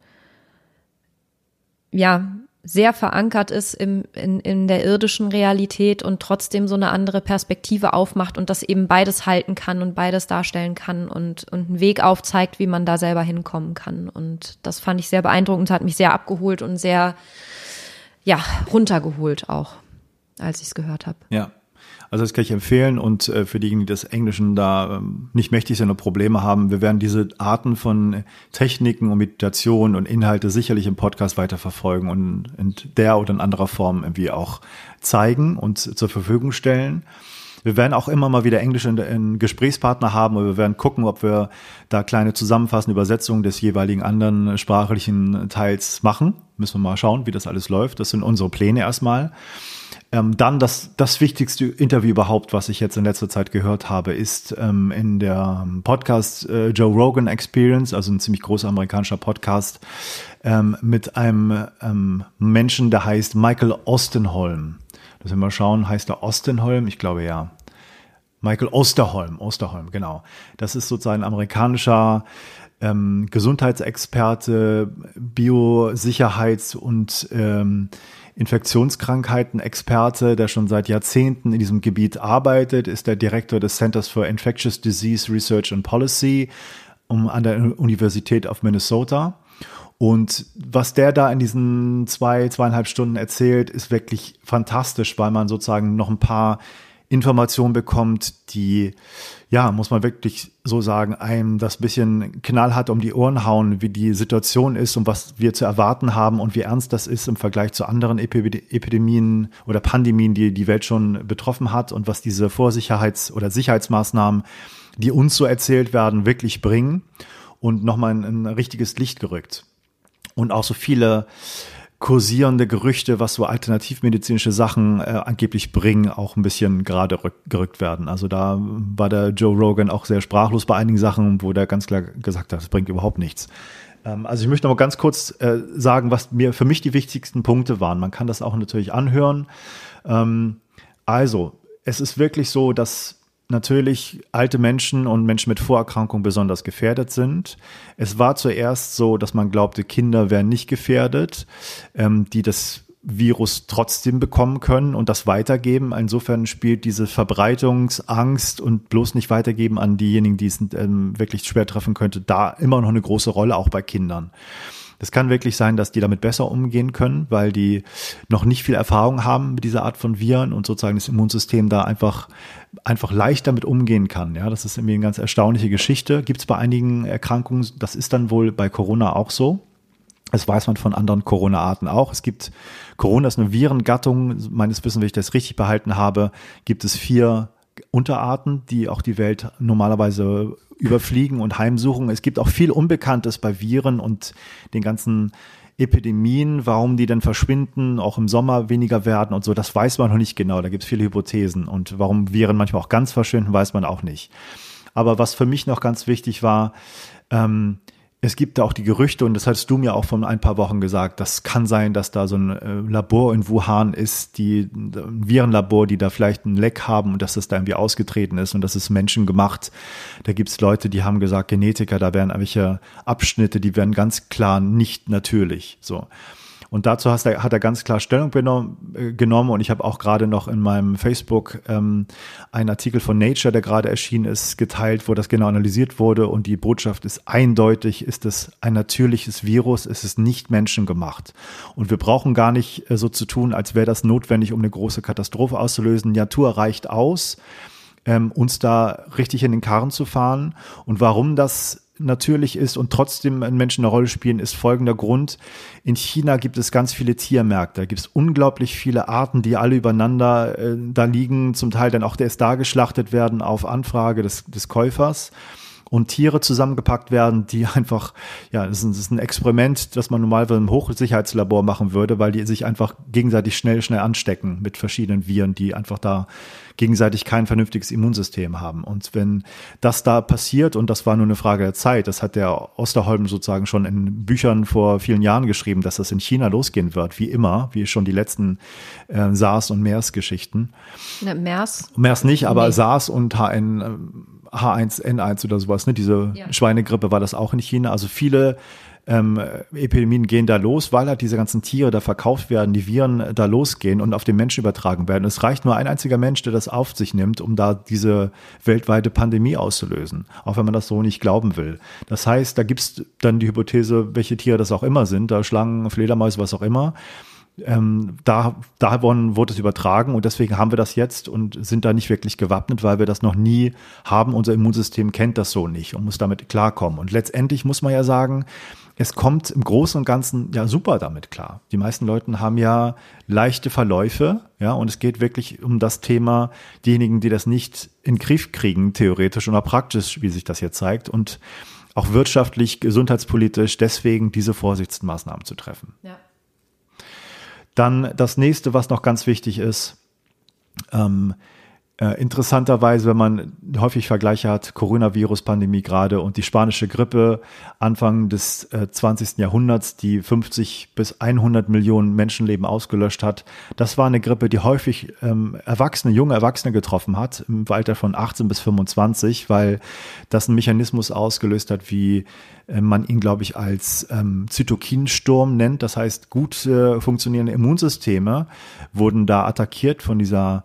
ja sehr verankert ist im, in, in der irdischen Realität und trotzdem so eine andere Perspektive aufmacht und das eben beides halten kann und beides darstellen kann und, und einen Weg aufzeigt, wie man da selber hinkommen kann. Und das fand ich sehr beeindruckend, hat mich sehr abgeholt und sehr, ja, runtergeholt auch, als ich es gehört habe. Ja, also das kann ich empfehlen und äh, für diejenigen, die des Englischen da ähm, nicht mächtig sind und Probleme haben, wir werden diese Arten von Techniken und Meditation und Inhalte sicherlich im Podcast weiterverfolgen und in der oder in anderer Form irgendwie auch zeigen und zur Verfügung stellen. Wir werden auch immer mal wieder englische Gesprächspartner haben und wir werden gucken, ob wir da kleine zusammenfassende Übersetzungen des jeweiligen anderen sprachlichen Teils machen. Müssen wir mal schauen, wie das alles läuft. Das sind unsere Pläne erstmal. Ähm, dann das, das wichtigste Interview überhaupt, was ich jetzt in letzter Zeit gehört habe, ist ähm, in der Podcast äh, Joe Rogan Experience, also ein ziemlich großer amerikanischer Podcast, ähm, mit einem ähm, Menschen, der heißt Michael Ostenholm. Das wir mal schauen, heißt er Ostenholm? Ich glaube ja. Michael Osterholm, Osterholm, genau. Das ist sozusagen ein amerikanischer ähm, Gesundheitsexperte, Biosicherheits- und ähm, Infektionskrankheiten-Experte, der schon seit Jahrzehnten in diesem Gebiet arbeitet, ist der Direktor des Centers for Infectious Disease Research and Policy an der Universität of Minnesota. Und was der da in diesen zwei, zweieinhalb Stunden erzählt, ist wirklich fantastisch, weil man sozusagen noch ein paar Informationen bekommt, die, ja, muss man wirklich so sagen, einem das bisschen knallhart um die Ohren hauen, wie die Situation ist und was wir zu erwarten haben und wie ernst das ist im Vergleich zu anderen Epidemien oder Pandemien, die die Welt schon betroffen hat und was diese Vorsicherheits- oder Sicherheitsmaßnahmen, die uns so erzählt werden, wirklich bringen und nochmal ein, ein richtiges Licht gerückt. Und auch so viele kursierende Gerüchte, was so alternativmedizinische Sachen äh, angeblich bringen, auch ein bisschen gerade gerückt werden. Also da war der Joe Rogan auch sehr sprachlos bei einigen Sachen, wo der ganz klar gesagt hat, das bringt überhaupt nichts. Ähm, also ich möchte noch mal ganz kurz äh, sagen, was mir für mich die wichtigsten Punkte waren. Man kann das auch natürlich anhören. Ähm, also, es ist wirklich so, dass natürlich alte Menschen und Menschen mit Vorerkrankungen besonders gefährdet sind. Es war zuerst so, dass man glaubte, Kinder wären nicht gefährdet, ähm, die das Virus trotzdem bekommen können und das weitergeben. Insofern spielt diese Verbreitungsangst und bloß nicht weitergeben an diejenigen, die es ähm, wirklich schwer treffen könnte, da immer noch eine große Rolle, auch bei Kindern. Das kann wirklich sein, dass die damit besser umgehen können, weil die noch nicht viel Erfahrung haben mit dieser Art von Viren und sozusagen das Immunsystem da einfach, einfach leicht damit umgehen kann. Ja, das ist irgendwie eine ganz erstaunliche Geschichte. Gibt es bei einigen Erkrankungen, das ist dann wohl bei Corona auch so. Das weiß man von anderen Corona-Arten auch. Es gibt Corona ist eine Virengattung. Meines Wissens, wenn ich das richtig behalten habe, gibt es vier Unterarten, die auch die Welt normalerweise überfliegen und heimsuchen. Es gibt auch viel Unbekanntes bei Viren und den ganzen Epidemien, warum die dann verschwinden, auch im Sommer weniger werden und so, das weiß man noch nicht genau. Da gibt es viele Hypothesen. Und warum Viren manchmal auch ganz verschwinden, weiß man auch nicht. Aber was für mich noch ganz wichtig war, ähm, es gibt da auch die Gerüchte, und das hattest du mir auch vor ein paar Wochen gesagt, das kann sein, dass da so ein äh, Labor in Wuhan ist, die ein Virenlabor, die da vielleicht ein Leck haben und dass das da irgendwie ausgetreten ist und das ist Menschen gemacht. Da gibt's Leute, die haben gesagt, Genetiker, da wären irgendwelche Abschnitte, die wären ganz klar nicht natürlich. So. Und dazu er, hat er ganz klar Stellung äh, genommen und ich habe auch gerade noch in meinem Facebook ähm, einen Artikel von Nature, der gerade erschienen ist, geteilt, wo das genau analysiert wurde und die Botschaft ist eindeutig, ist es ein natürliches Virus, es ist nicht menschengemacht. Und wir brauchen gar nicht äh, so zu tun, als wäre das notwendig, um eine große Katastrophe auszulösen. Natur reicht aus, ähm, uns da richtig in den Karren zu fahren. Und warum das natürlich ist und trotzdem Menschen eine Rolle spielen, ist folgender Grund. In China gibt es ganz viele Tiermärkte. Da gibt es unglaublich viele Arten, die alle übereinander äh, da liegen, zum Teil dann auch erst da geschlachtet werden auf Anfrage des, des Käufers und Tiere zusammengepackt werden, die (laughs) einfach, ja, das ist, ein, das ist ein Experiment, das man normalerweise im Hochsicherheitslabor machen würde, weil die sich einfach gegenseitig schnell, schnell anstecken mit verschiedenen Viren, die einfach da gegenseitig kein vernünftiges Immunsystem haben. Und wenn das da passiert, und das war nur eine Frage der Zeit, das hat der Osterholm sozusagen schon in Büchern vor vielen Jahren geschrieben, dass das in China losgehen wird, wie immer, wie schon die letzten äh, SARS- und MERS-Geschichten. MERS? MERS nicht, aber nee. SARS und HN H1N1 oder sowas, ne? Diese ja. Schweinegrippe war das auch in China. Also viele ähm, Epidemien gehen da los, weil halt diese ganzen Tiere da verkauft werden, die Viren da losgehen und auf den Menschen übertragen werden. Es reicht nur ein einziger Mensch, der das auf sich nimmt, um da diese weltweite Pandemie auszulösen, auch wenn man das so nicht glauben will. Das heißt, da gibt's dann die Hypothese, welche Tiere das auch immer sind, da Schlangen, Fledermäuse, was auch immer ähm, da, da wurde es übertragen und deswegen haben wir das jetzt und sind da nicht wirklich gewappnet, weil wir das noch nie haben. Unser Immunsystem kennt das so nicht und muss damit klarkommen. Und letztendlich muss man ja sagen, es kommt im Großen und Ganzen ja super damit klar. Die meisten Leute haben ja leichte Verläufe, ja, und es geht wirklich um das Thema, diejenigen, die das nicht in den Griff kriegen, theoretisch oder praktisch, wie sich das hier zeigt, und auch wirtschaftlich, gesundheitspolitisch, deswegen diese Vorsichtsmaßnahmen zu treffen. Ja. Dann das nächste, was noch ganz wichtig ist, ähm, äh, interessanterweise, wenn man häufig Vergleiche hat, Coronavirus-Pandemie gerade und die spanische Grippe Anfang des äh, 20. Jahrhunderts, die 50 bis 100 Millionen Menschenleben ausgelöscht hat, das war eine Grippe, die häufig ähm, Erwachsene, junge Erwachsene getroffen hat, im Alter von 18 bis 25, weil das einen Mechanismus ausgelöst hat, wie äh, man ihn, glaube ich, als ähm, Zytokinsturm nennt. Das heißt, gut funktionierende Immunsysteme wurden da attackiert von dieser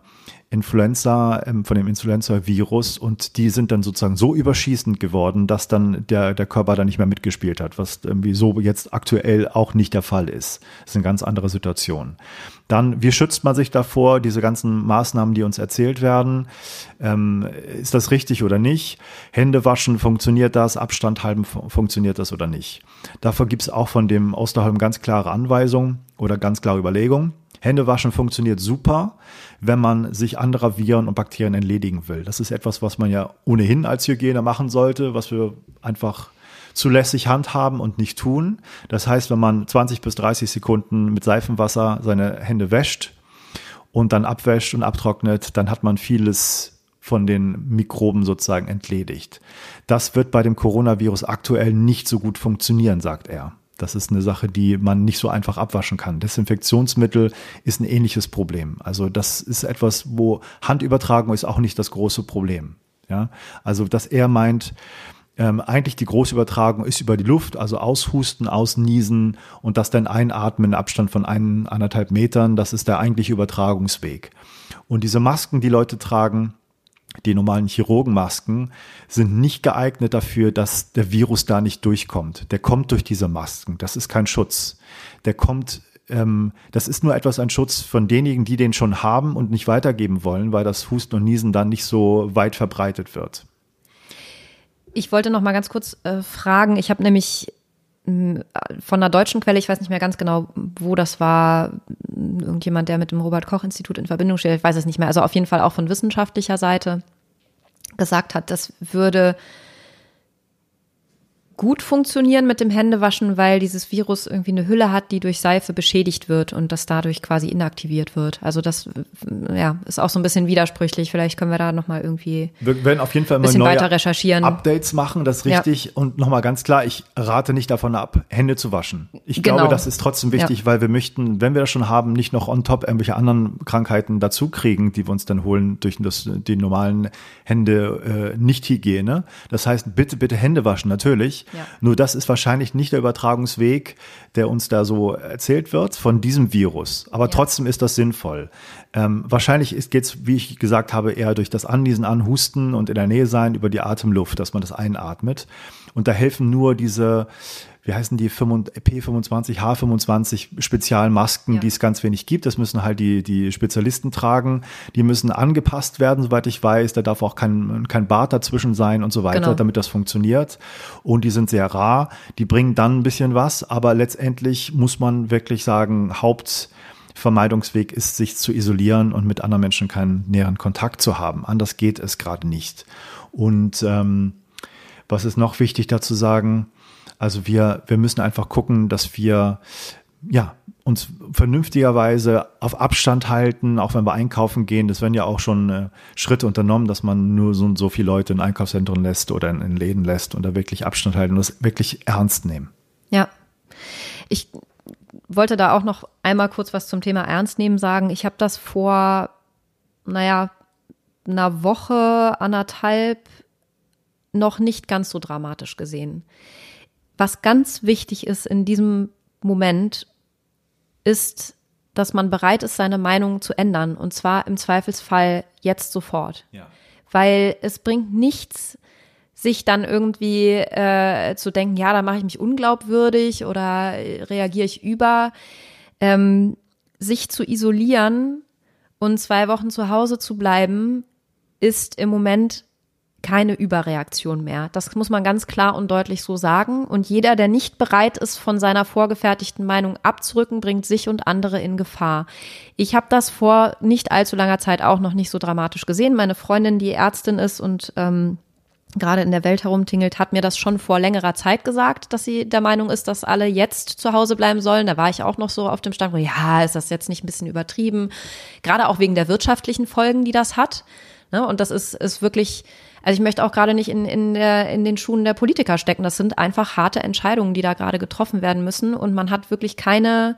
Influenza, ähm, von dem Influenza-Virus und die sind dann sozusagen so überschießend geworden, dass dann der, der Körper da nicht mehr mitgespielt hat, was irgendwie so jetzt aktuell auch nicht der Fall ist. Das ist eine ganz andere Situation. Dann, wie schützt man sich davor, diese ganzen Maßnahmen, die uns erzählt werden? Ähm, ist das richtig oder nicht? Hände waschen, funktioniert das? Abstand halten, funktioniert das oder nicht? Dafür gibt es auch von dem Osterholm ganz klare Anweisungen oder ganz klare Überlegungen. Händewaschen funktioniert super, wenn man sich anderer Viren und Bakterien entledigen will. Das ist etwas, was man ja ohnehin als Hygiene machen sollte, was wir einfach zulässig handhaben und nicht tun. Das heißt, wenn man 20 bis 30 Sekunden mit Seifenwasser seine Hände wäscht und dann abwäscht und abtrocknet, dann hat man vieles von den Mikroben sozusagen entledigt. Das wird bei dem Coronavirus aktuell nicht so gut funktionieren, sagt er. Das ist eine Sache, die man nicht so einfach abwaschen kann. Desinfektionsmittel ist ein ähnliches Problem. Also das ist etwas, wo Handübertragung ist auch nicht das große Problem. Ja, also dass er meint, ähm, eigentlich die große Übertragung ist über die Luft, also aushusten, ausniesen und das dann einatmen in Abstand von ein, anderthalb Metern. Das ist der eigentliche Übertragungsweg. Und diese Masken, die Leute tragen, die normalen Chirurgenmasken sind nicht geeignet dafür, dass der Virus da nicht durchkommt. Der kommt durch diese Masken. Das ist kein Schutz. Der kommt, ähm, das ist nur etwas ein Schutz von denjenigen, die den schon haben und nicht weitergeben wollen, weil das Husten und Niesen dann nicht so weit verbreitet wird. Ich wollte noch mal ganz kurz äh, fragen. Ich habe nämlich von einer deutschen Quelle, ich weiß nicht mehr ganz genau, wo das war, irgendjemand, der mit dem Robert Koch Institut in Verbindung steht, ich weiß es nicht mehr, also auf jeden Fall auch von wissenschaftlicher Seite gesagt hat, das würde gut funktionieren mit dem Händewaschen, weil dieses Virus irgendwie eine Hülle hat, die durch Seife beschädigt wird und das dadurch quasi inaktiviert wird. Also das ja, ist auch so ein bisschen widersprüchlich. Vielleicht können wir da nochmal irgendwie wir werden auf jeden Fall mal neue weiter recherchieren. Updates machen, das richtig. Ja. Und nochmal ganz klar, ich rate nicht davon ab, Hände zu waschen. Ich genau. glaube, das ist trotzdem wichtig, ja. weil wir möchten, wenn wir das schon haben, nicht noch on top irgendwelche anderen Krankheiten dazu kriegen, die wir uns dann holen durch das, die normalen Hände äh, Nicht-Hygiene. Das heißt, bitte, bitte Hände waschen, natürlich. Ja. Nur das ist wahrscheinlich nicht der Übertragungsweg, der uns da so erzählt wird von diesem Virus. Aber ja. trotzdem ist das sinnvoll. Ähm, wahrscheinlich geht es, wie ich gesagt habe, eher durch das Anniesen, Anhusten und in der Nähe sein über die Atemluft, dass man das einatmet. Und da helfen nur diese wie heißen die P25, H25 Spezialmasken, ja. die es ganz wenig gibt. Das müssen halt die, die Spezialisten tragen. Die müssen angepasst werden, soweit ich weiß. Da darf auch kein, kein Bart dazwischen sein und so weiter, genau. damit das funktioniert. Und die sind sehr rar. Die bringen dann ein bisschen was, aber letztendlich muss man wirklich sagen, Hauptvermeidungsweg ist, sich zu isolieren und mit anderen Menschen keinen näheren Kontakt zu haben. Anders geht es gerade nicht. Und ähm, was ist noch wichtig dazu sagen? Also wir, wir müssen einfach gucken, dass wir ja, uns vernünftigerweise auf Abstand halten, auch wenn wir einkaufen gehen. Das werden ja auch schon äh, Schritte unternommen, dass man nur so und so viele Leute in Einkaufszentren lässt oder in, in Läden lässt und da wirklich Abstand halten und das wirklich ernst nehmen. Ja. Ich wollte da auch noch einmal kurz was zum Thema Ernst nehmen sagen. Ich habe das vor, naja, einer Woche, anderthalb noch nicht ganz so dramatisch gesehen. Was ganz wichtig ist in diesem Moment, ist, dass man bereit ist, seine Meinung zu ändern. Und zwar im Zweifelsfall jetzt sofort. Ja. Weil es bringt nichts, sich dann irgendwie äh, zu denken, ja, da mache ich mich unglaubwürdig oder reagiere ich über. Ähm, sich zu isolieren und zwei Wochen zu Hause zu bleiben, ist im Moment keine Überreaktion mehr. Das muss man ganz klar und deutlich so sagen. Und jeder, der nicht bereit ist, von seiner vorgefertigten Meinung abzurücken, bringt sich und andere in Gefahr. Ich habe das vor nicht allzu langer Zeit auch noch nicht so dramatisch gesehen. Meine Freundin, die Ärztin ist und ähm, gerade in der Welt herumtingelt, hat mir das schon vor längerer Zeit gesagt, dass sie der Meinung ist, dass alle jetzt zu Hause bleiben sollen. Da war ich auch noch so auf dem Stand, ja, ist das jetzt nicht ein bisschen übertrieben? Gerade auch wegen der wirtschaftlichen Folgen, die das hat. Ne? Und das ist, ist wirklich also ich möchte auch gerade nicht in, in, der, in den Schuhen der Politiker stecken. Das sind einfach harte Entscheidungen, die da gerade getroffen werden müssen. Und man hat wirklich keine,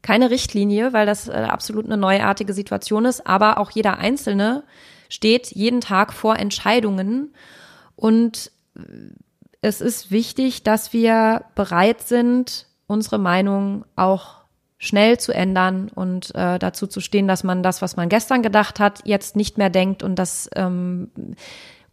keine Richtlinie, weil das äh, absolut eine neuartige Situation ist. Aber auch jeder Einzelne steht jeden Tag vor Entscheidungen. Und es ist wichtig, dass wir bereit sind, unsere Meinung auch schnell zu ändern und äh, dazu zu stehen, dass man das, was man gestern gedacht hat, jetzt nicht mehr denkt und das ähm,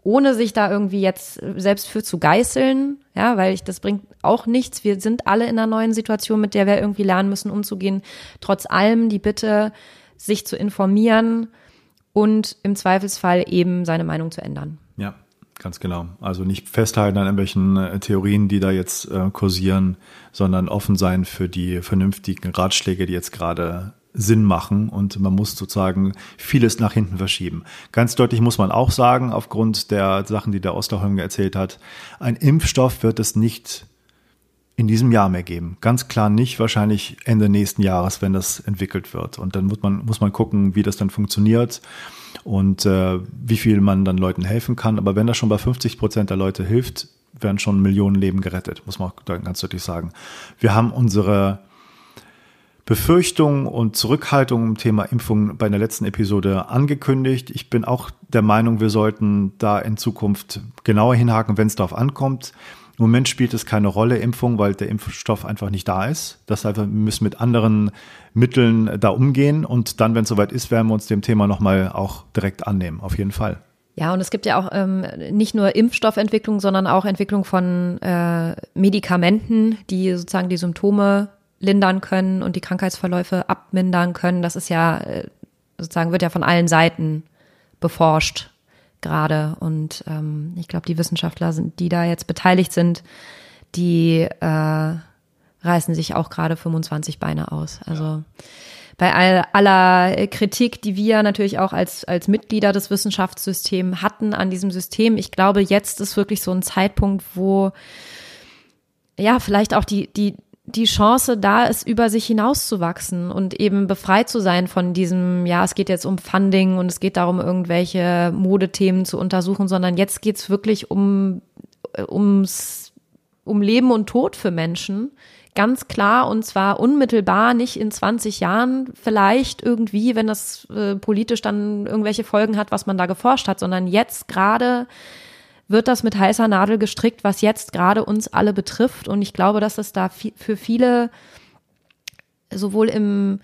ohne sich da irgendwie jetzt selbst für zu geißeln, ja, weil ich, das bringt auch nichts. Wir sind alle in einer neuen Situation, mit der wir irgendwie lernen müssen, umzugehen. Trotz allem die Bitte, sich zu informieren und im Zweifelsfall eben seine Meinung zu ändern. Ja, ganz genau. Also nicht festhalten an irgendwelchen äh, Theorien, die da jetzt äh, kursieren, sondern offen sein für die vernünftigen Ratschläge, die jetzt gerade Sinn machen und man muss sozusagen vieles nach hinten verschieben. Ganz deutlich muss man auch sagen, aufgrund der Sachen, die der Osterholm erzählt hat, ein Impfstoff wird es nicht in diesem Jahr mehr geben. Ganz klar nicht, wahrscheinlich Ende nächsten Jahres, wenn das entwickelt wird. Und dann muss man, muss man gucken, wie das dann funktioniert und äh, wie viel man dann Leuten helfen kann. Aber wenn das schon bei 50 Prozent der Leute hilft, werden schon Millionen Leben gerettet, muss man ganz deutlich sagen. Wir haben unsere Befürchtungen und Zurückhaltung im Thema Impfung bei der letzten Episode angekündigt. Ich bin auch der Meinung, wir sollten da in Zukunft genauer hinhaken, wenn es darauf ankommt. Im Moment spielt es keine Rolle, Impfung, weil der Impfstoff einfach nicht da ist. Das heißt, wir müssen mit anderen Mitteln da umgehen und dann, wenn es soweit ist, werden wir uns dem Thema nochmal auch direkt annehmen, auf jeden Fall. Ja, und es gibt ja auch ähm, nicht nur Impfstoffentwicklung, sondern auch Entwicklung von äh, Medikamenten, die sozusagen die Symptome lindern können und die Krankheitsverläufe abmindern können. Das ist ja äh, sozusagen wird ja von allen Seiten beforscht gerade. Und ähm, ich glaube, die Wissenschaftler, sind, die da jetzt beteiligt sind, die äh, reißen sich auch gerade 25 Beine aus. Also ja. bei all, aller Kritik, die wir natürlich auch als, als Mitglieder des Wissenschaftssystems hatten an diesem System, ich glaube, jetzt ist wirklich so ein Zeitpunkt, wo ja, vielleicht auch die, die, die Chance da ist, über sich hinauszuwachsen und eben befreit zu sein von diesem, ja, es geht jetzt um Funding und es geht darum, irgendwelche Modethemen zu untersuchen, sondern jetzt geht's wirklich um, ums, um Leben und Tod für Menschen. Ganz klar und zwar unmittelbar, nicht in 20 Jahren vielleicht irgendwie, wenn das äh, politisch dann irgendwelche Folgen hat, was man da geforscht hat, sondern jetzt gerade wird das mit heißer Nadel gestrickt, was jetzt gerade uns alle betrifft. Und ich glaube, dass es da für viele sowohl im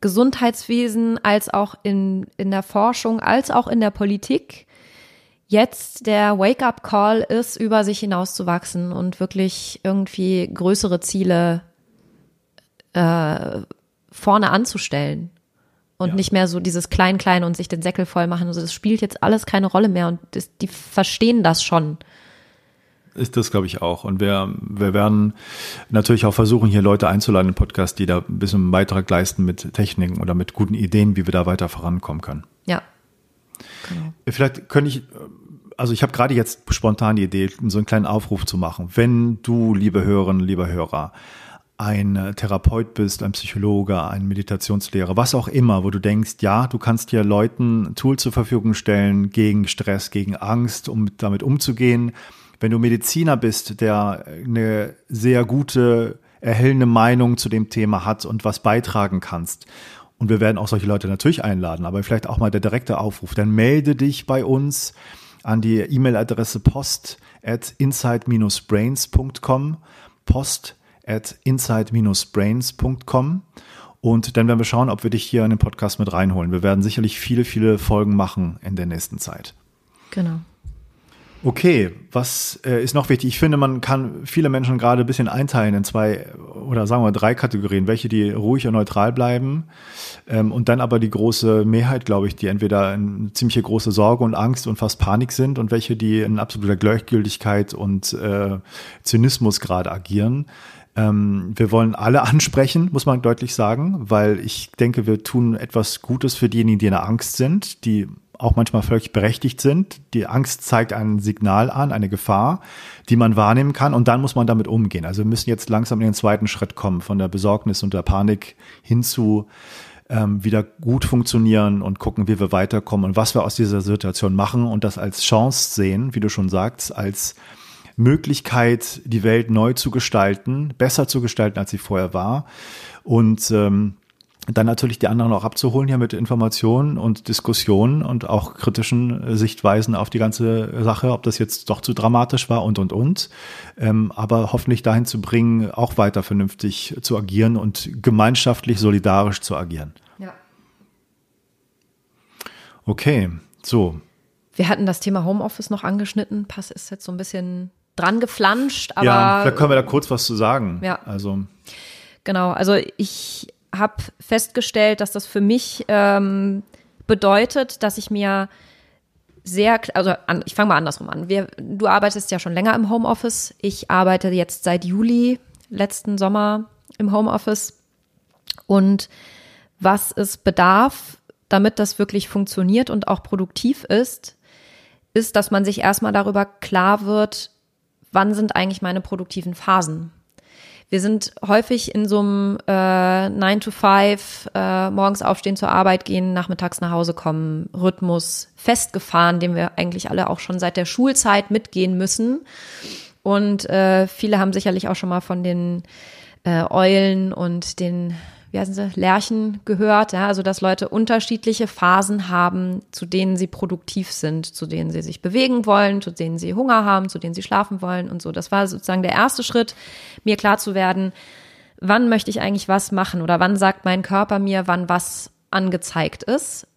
Gesundheitswesen als auch in, in der Forschung als auch in der Politik jetzt der Wake-up-Call ist, über sich hinauszuwachsen und wirklich irgendwie größere Ziele äh, vorne anzustellen und ja. nicht mehr so dieses Klein-Klein und sich den Säckel voll machen. Also das spielt jetzt alles keine Rolle mehr und das, die verstehen das schon. Ist das, glaube ich, auch. Und wir, wir werden natürlich auch versuchen, hier Leute einzuladen im Podcast, die da ein bisschen einen Beitrag leisten mit Techniken oder mit guten Ideen, wie wir da weiter vorankommen können. Ja. Genau. Vielleicht könnte ich, also ich habe gerade jetzt spontan die Idee, so einen kleinen Aufruf zu machen. Wenn du, liebe Hörerinnen, lieber Hörer, ein Therapeut bist, ein Psychologe, ein Meditationslehrer, was auch immer, wo du denkst, ja, du kannst hier Leuten ein Tool zur Verfügung stellen gegen Stress, gegen Angst, um damit umzugehen. Wenn du Mediziner bist, der eine sehr gute, erhellende Meinung zu dem Thema hat und was beitragen kannst. Und wir werden auch solche Leute natürlich einladen, aber vielleicht auch mal der direkte Aufruf. Dann melde dich bei uns an die E-Mail-Adresse post at inside-brains.com. Post at inside-brains.com. Und dann werden wir schauen, ob wir dich hier in den Podcast mit reinholen. Wir werden sicherlich viele, viele Folgen machen in der nächsten Zeit. Genau. Okay, was äh, ist noch wichtig? Ich finde, man kann viele Menschen gerade ein bisschen einteilen in zwei oder sagen wir drei Kategorien. Welche, die ruhig und neutral bleiben ähm, und dann aber die große Mehrheit, glaube ich, die entweder eine ziemliche große Sorge und Angst und fast Panik sind und welche, die in absoluter Gleichgültigkeit und äh, Zynismus gerade agieren. Ähm, wir wollen alle (laughs) ansprechen, muss man deutlich sagen, weil ich denke, wir tun etwas Gutes für diejenigen, die in der Angst sind, die auch manchmal völlig berechtigt sind. Die Angst zeigt ein Signal an, eine Gefahr, die man wahrnehmen kann und dann muss man damit umgehen. Also wir müssen jetzt langsam in den zweiten Schritt kommen, von der Besorgnis und der Panik hin zu ähm, wieder gut funktionieren und gucken, wie wir weiterkommen und was wir aus dieser Situation machen und das als Chance sehen, wie du schon sagst, als Möglichkeit, die Welt neu zu gestalten, besser zu gestalten, als sie vorher war. Und ähm, dann natürlich die anderen auch abzuholen hier mit Informationen und Diskussionen und auch kritischen äh, Sichtweisen auf die ganze Sache, ob das jetzt doch zu dramatisch war und und und. Ähm, aber hoffentlich dahin zu bringen, auch weiter vernünftig zu agieren und gemeinschaftlich solidarisch zu agieren. Ja. Okay, so. Wir hatten das Thema Homeoffice noch angeschnitten. Pass ist jetzt so ein bisschen dran geflanscht, aber. Ja, vielleicht können wir da kurz was zu sagen. Ja. Also. Genau, also ich habe festgestellt, dass das für mich ähm, bedeutet, dass ich mir sehr, also an, ich fange mal andersrum an. Wir, du arbeitest ja schon länger im Homeoffice. Ich arbeite jetzt seit Juli letzten Sommer im Homeoffice. Und was es bedarf, damit das wirklich funktioniert und auch produktiv ist, ist, dass man sich erstmal darüber klar wird, wann sind eigentlich meine produktiven Phasen? Wir sind häufig in so einem äh, 9 to 5, äh, morgens aufstehen zur Arbeit gehen, nachmittags nach Hause kommen, Rhythmus festgefahren, den wir eigentlich alle auch schon seit der Schulzeit mitgehen müssen. Und äh, viele haben sicherlich auch schon mal von den äh, Eulen und den wie heißen sie, Lerchen gehört, ja, also dass Leute unterschiedliche Phasen haben, zu denen sie produktiv sind, zu denen sie sich bewegen wollen, zu denen sie Hunger haben, zu denen sie schlafen wollen und so. Das war sozusagen der erste Schritt, mir klar zu werden, wann möchte ich eigentlich was machen oder wann sagt mein Körper mir, wann was angezeigt ist.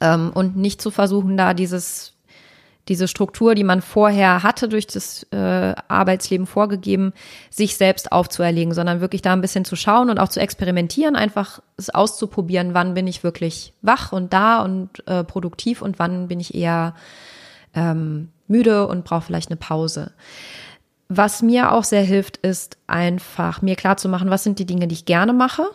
Ähm, und nicht zu versuchen, da dieses diese Struktur, die man vorher hatte durch das äh, Arbeitsleben vorgegeben, sich selbst aufzuerlegen, sondern wirklich da ein bisschen zu schauen und auch zu experimentieren, einfach es auszuprobieren, wann bin ich wirklich wach und da und äh, produktiv und wann bin ich eher ähm, müde und brauche vielleicht eine Pause. Was mir auch sehr hilft, ist einfach mir klar zu machen, was sind die Dinge, die ich gerne mache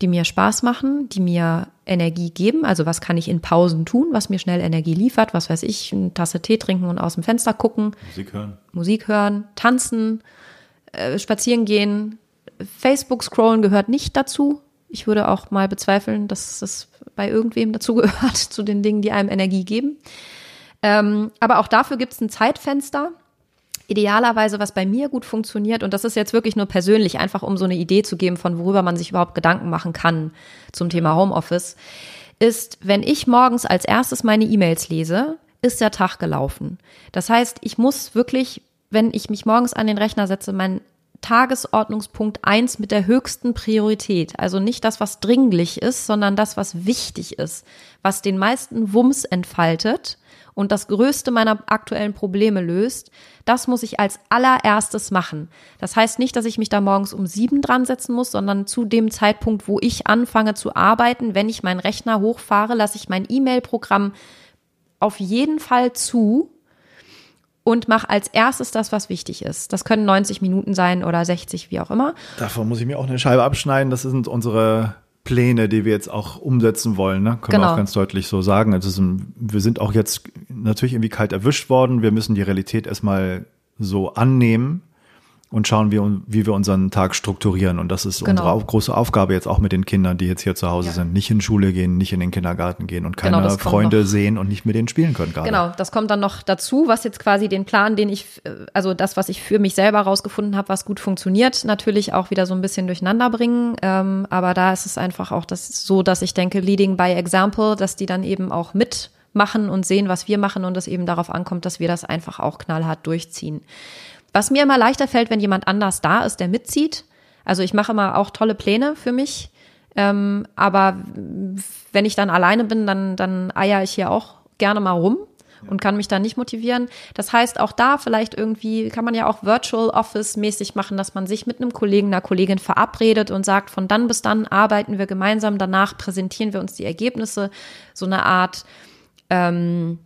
die mir Spaß machen, die mir Energie geben. Also was kann ich in Pausen tun, was mir schnell Energie liefert? Was weiß ich, eine Tasse Tee trinken und aus dem Fenster gucken. Musik hören. Musik hören, tanzen, äh, spazieren gehen. Facebook scrollen gehört nicht dazu. Ich würde auch mal bezweifeln, dass das bei irgendwem dazu gehört, (laughs) zu den Dingen, die einem Energie geben. Ähm, aber auch dafür gibt es ein Zeitfenster idealerweise, was bei mir gut funktioniert, und das ist jetzt wirklich nur persönlich, einfach um so eine Idee zu geben, von worüber man sich überhaupt Gedanken machen kann zum Thema Homeoffice, ist, wenn ich morgens als erstes meine E-Mails lese, ist der Tag gelaufen. Das heißt, ich muss wirklich, wenn ich mich morgens an den Rechner setze, mein Tagesordnungspunkt eins mit der höchsten Priorität. Also nicht das, was dringlich ist, sondern das, was wichtig ist, was den meisten Wumms entfaltet und das größte meiner aktuellen Probleme löst, das muss ich als allererstes machen. Das heißt nicht, dass ich mich da morgens um sieben dran setzen muss, sondern zu dem Zeitpunkt, wo ich anfange zu arbeiten, wenn ich meinen Rechner hochfahre, lasse ich mein E-Mail-Programm auf jeden Fall zu und mache als erstes das, was wichtig ist. Das können 90 Minuten sein oder 60, wie auch immer. Davon muss ich mir auch eine Scheibe abschneiden. Das sind unsere Pläne, die wir jetzt auch umsetzen wollen, ne? können genau. wir auch ganz deutlich so sagen. Also wir sind auch jetzt natürlich irgendwie kalt erwischt worden. Wir müssen die Realität erstmal so annehmen und schauen, wie, wie wir unseren Tag strukturieren. Und das ist genau. unsere große Aufgabe jetzt auch mit den Kindern, die jetzt hier zu Hause ja. sind. Nicht in Schule gehen, nicht in den Kindergarten gehen und keine genau, Freunde sehen und nicht mit denen spielen können gerade. Genau, das kommt dann noch dazu, was jetzt quasi den Plan, den ich, äh, also das, was ich für mich selber rausgefunden habe, was gut funktioniert, natürlich auch wieder so ein bisschen durcheinander bringen. Ähm, aber da ist es einfach auch das so, dass ich denke, leading by example, dass die dann eben auch mitmachen und sehen, was wir machen und es eben darauf ankommt, dass wir das einfach auch knallhart durchziehen. Was mir immer leichter fällt, wenn jemand anders da ist, der mitzieht. Also ich mache immer auch tolle Pläne für mich. Ähm, aber wenn ich dann alleine bin, dann, dann eier ich hier auch gerne mal rum und kann mich da nicht motivieren. Das heißt, auch da vielleicht irgendwie kann man ja auch Virtual Office mäßig machen, dass man sich mit einem Kollegen, einer Kollegin verabredet und sagt, von dann bis dann arbeiten wir gemeinsam, danach präsentieren wir uns die Ergebnisse. So eine Art ähm,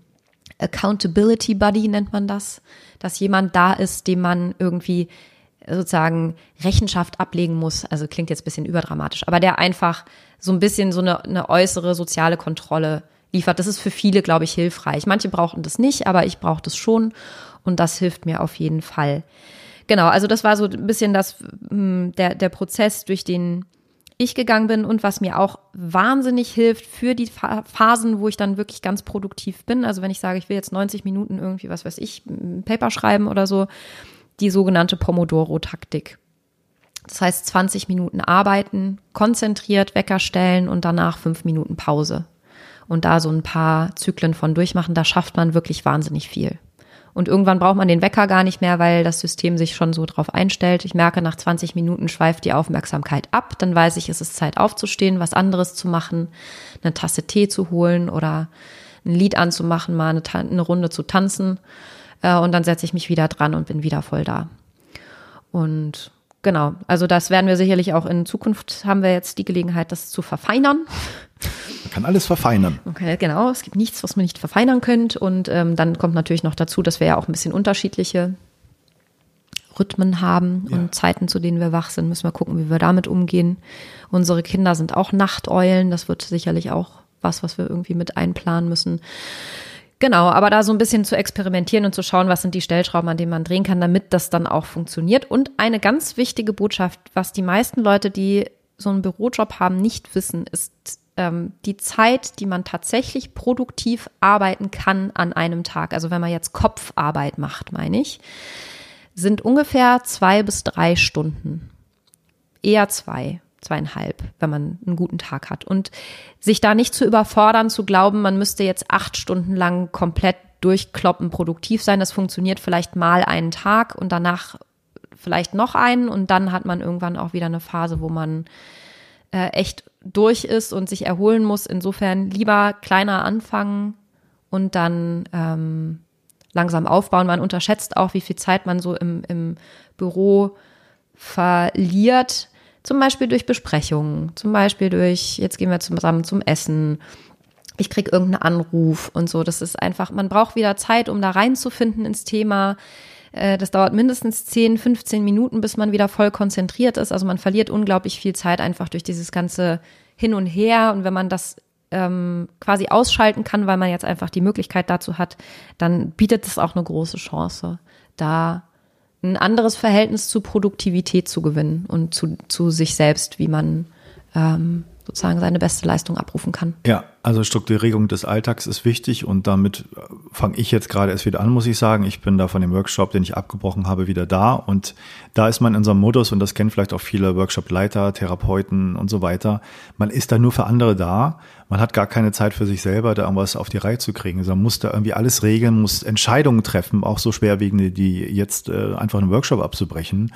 Accountability Buddy nennt man das dass jemand da ist, dem man irgendwie sozusagen Rechenschaft ablegen muss. Also klingt jetzt ein bisschen überdramatisch, aber der einfach so ein bisschen so eine, eine äußere soziale Kontrolle liefert. Das ist für viele, glaube ich, hilfreich. Manche brauchen das nicht, aber ich brauche das schon und das hilft mir auf jeden Fall. Genau, also das war so ein bisschen das, hm, der, der Prozess, durch den ich gegangen bin und was mir auch wahnsinnig hilft für die Phasen, wo ich dann wirklich ganz produktiv bin. Also wenn ich sage, ich will jetzt 90 Minuten irgendwie, was weiß ich, ein Paper schreiben oder so, die sogenannte Pomodoro-Taktik. Das heißt 20 Minuten arbeiten, konzentriert, Wecker stellen und danach fünf Minuten Pause. Und da so ein paar Zyklen von durchmachen, da schafft man wirklich wahnsinnig viel. Und irgendwann braucht man den Wecker gar nicht mehr, weil das System sich schon so drauf einstellt. Ich merke, nach 20 Minuten schweift die Aufmerksamkeit ab. Dann weiß ich, es ist Zeit aufzustehen, was anderes zu machen, eine Tasse Tee zu holen oder ein Lied anzumachen, mal eine, eine Runde zu tanzen. Äh, und dann setze ich mich wieder dran und bin wieder voll da. Und genau, also das werden wir sicherlich auch in Zukunft haben wir jetzt die Gelegenheit, das zu verfeinern. Man kann alles verfeinern. Okay, genau. Es gibt nichts, was man nicht verfeinern könnte. Und ähm, dann kommt natürlich noch dazu, dass wir ja auch ein bisschen unterschiedliche Rhythmen haben ja. und Zeiten, zu denen wir wach sind. Müssen wir gucken, wie wir damit umgehen. Unsere Kinder sind auch Nachteulen. Das wird sicherlich auch was, was wir irgendwie mit einplanen müssen. Genau, aber da so ein bisschen zu experimentieren und zu schauen, was sind die Stellschrauben, an denen man drehen kann, damit das dann auch funktioniert. Und eine ganz wichtige Botschaft, was die meisten Leute, die so einen Bürojob haben, nicht wissen, ist ähm, die Zeit, die man tatsächlich produktiv arbeiten kann an einem Tag, also wenn man jetzt Kopfarbeit macht, meine ich, sind ungefähr zwei bis drei Stunden. Eher zwei, zweieinhalb. wenn man einen guten Tag hat. Und sich da nicht zu überfordern, zu glauben, man müsste jetzt acht Stunden lang komplett durchkloppen, produktiv sein. Das funktioniert vielleicht mal einen Tag und danach vielleicht noch einen und dann hat man irgendwann auch wieder eine Phase, wo man äh, echt durch ist und sich erholen muss. Insofern lieber kleiner anfangen und dann ähm, langsam aufbauen. Man unterschätzt auch, wie viel Zeit man so im, im Büro verliert. Zum Beispiel durch Besprechungen, zum Beispiel durch, jetzt gehen wir zusammen zum Essen. Ich kriege irgendeinen Anruf und so. Das ist einfach, man braucht wieder Zeit, um da reinzufinden ins Thema. Äh, das dauert mindestens 10, 15 Minuten, bis man wieder voll konzentriert ist. Also man verliert unglaublich viel Zeit einfach durch dieses ganze Hin und Her. Und wenn man das ähm, quasi ausschalten kann, weil man jetzt einfach die Möglichkeit dazu hat, dann bietet es auch eine große Chance, da ein anderes Verhältnis zu Produktivität zu gewinnen und zu, zu sich selbst, wie man ähm, sozusagen seine beste Leistung abrufen kann. Ja, also Strukturierung des Alltags ist wichtig und damit äh, fange ich jetzt gerade erst wieder an, muss ich sagen. Ich bin da von dem Workshop, den ich abgebrochen habe, wieder da und da ist man in einem Modus und das kennen vielleicht auch viele Workshop-Leiter, Therapeuten und so weiter. Man ist da nur für andere da. Man hat gar keine Zeit für sich selber, da irgendwas auf die Reihe zu kriegen. Also man muss da irgendwie alles regeln, muss Entscheidungen treffen, auch so schwerwiegende, die jetzt äh, einfach einen Workshop abzubrechen.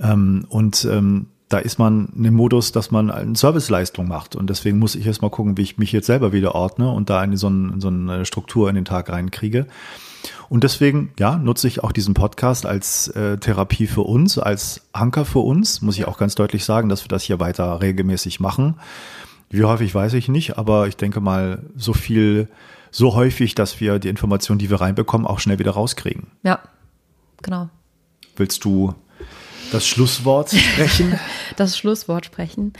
Ähm, und ähm, da ist man in dem Modus, dass man eine Serviceleistung macht. Und deswegen muss ich erst mal gucken, wie ich mich jetzt selber wieder ordne und da eine so, eine, so eine Struktur in den Tag reinkriege. Und deswegen, ja, nutze ich auch diesen Podcast als äh, Therapie für uns, als Anker für uns, muss ich auch ganz deutlich sagen, dass wir das hier weiter regelmäßig machen. Wie häufig weiß ich nicht, aber ich denke mal, so viel, so häufig, dass wir die Informationen, die wir reinbekommen, auch schnell wieder rauskriegen. Ja, genau. Willst du das Schlusswort (laughs) sprechen? das Schlusswort sprechen.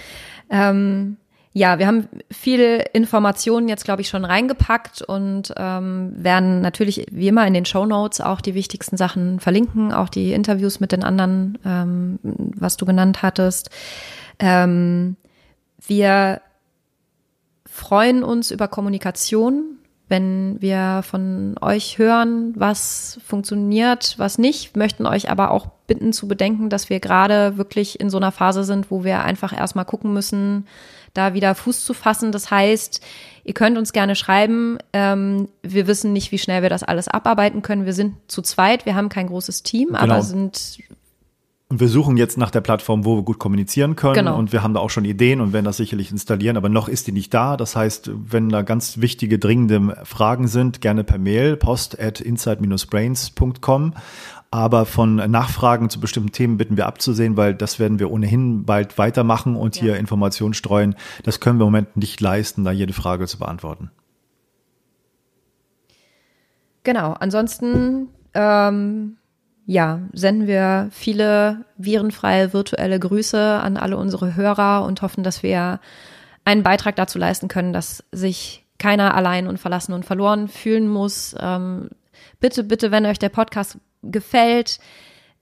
Ähm, ja, wir haben viele Informationen jetzt, glaube ich, schon reingepackt und ähm, werden natürlich wie immer in den Show Notes auch die wichtigsten Sachen verlinken, auch die Interviews mit den anderen, ähm, was du genannt hattest. Ähm, wir freuen uns über Kommunikation wenn wir von euch hören, was funktioniert, was nicht, möchten euch aber auch bitten zu bedenken, dass wir gerade wirklich in so einer Phase sind, wo wir einfach erstmal gucken müssen, da wieder Fuß zu fassen. Das heißt, ihr könnt uns gerne schreiben. Ähm, wir wissen nicht, wie schnell wir das alles abarbeiten können. Wir sind zu zweit, wir haben kein großes Team, genau. aber sind und wir suchen jetzt nach der Plattform, wo wir gut kommunizieren können. Genau. Und wir haben da auch schon Ideen und werden das sicherlich installieren. Aber noch ist die nicht da. Das heißt, wenn da ganz wichtige, dringende Fragen sind, gerne per Mail, post at inside-brains.com. Aber von Nachfragen zu bestimmten Themen bitten wir abzusehen, weil das werden wir ohnehin bald weitermachen und ja. hier Informationen streuen. Das können wir im Moment nicht leisten, da jede Frage zu beantworten. Genau. Ansonsten ähm ja, senden wir viele virenfreie virtuelle Grüße an alle unsere Hörer und hoffen, dass wir einen Beitrag dazu leisten können, dass sich keiner allein und verlassen und verloren fühlen muss. Ähm, bitte, bitte, wenn euch der Podcast gefällt,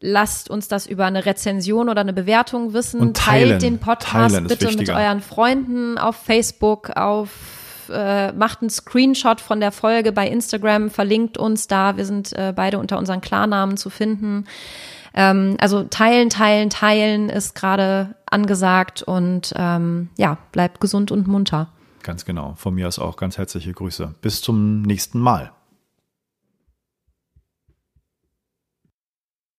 lasst uns das über eine Rezension oder eine Bewertung wissen. Und teilen. Teilt den Podcast bitte mit euren Freunden auf Facebook, auf äh, macht einen Screenshot von der Folge bei Instagram, verlinkt uns da. Wir sind äh, beide unter unseren Klarnamen zu finden. Ähm, also teilen, teilen, teilen ist gerade angesagt und ähm, ja, bleibt gesund und munter. Ganz genau. Von mir aus auch ganz herzliche Grüße. Bis zum nächsten Mal.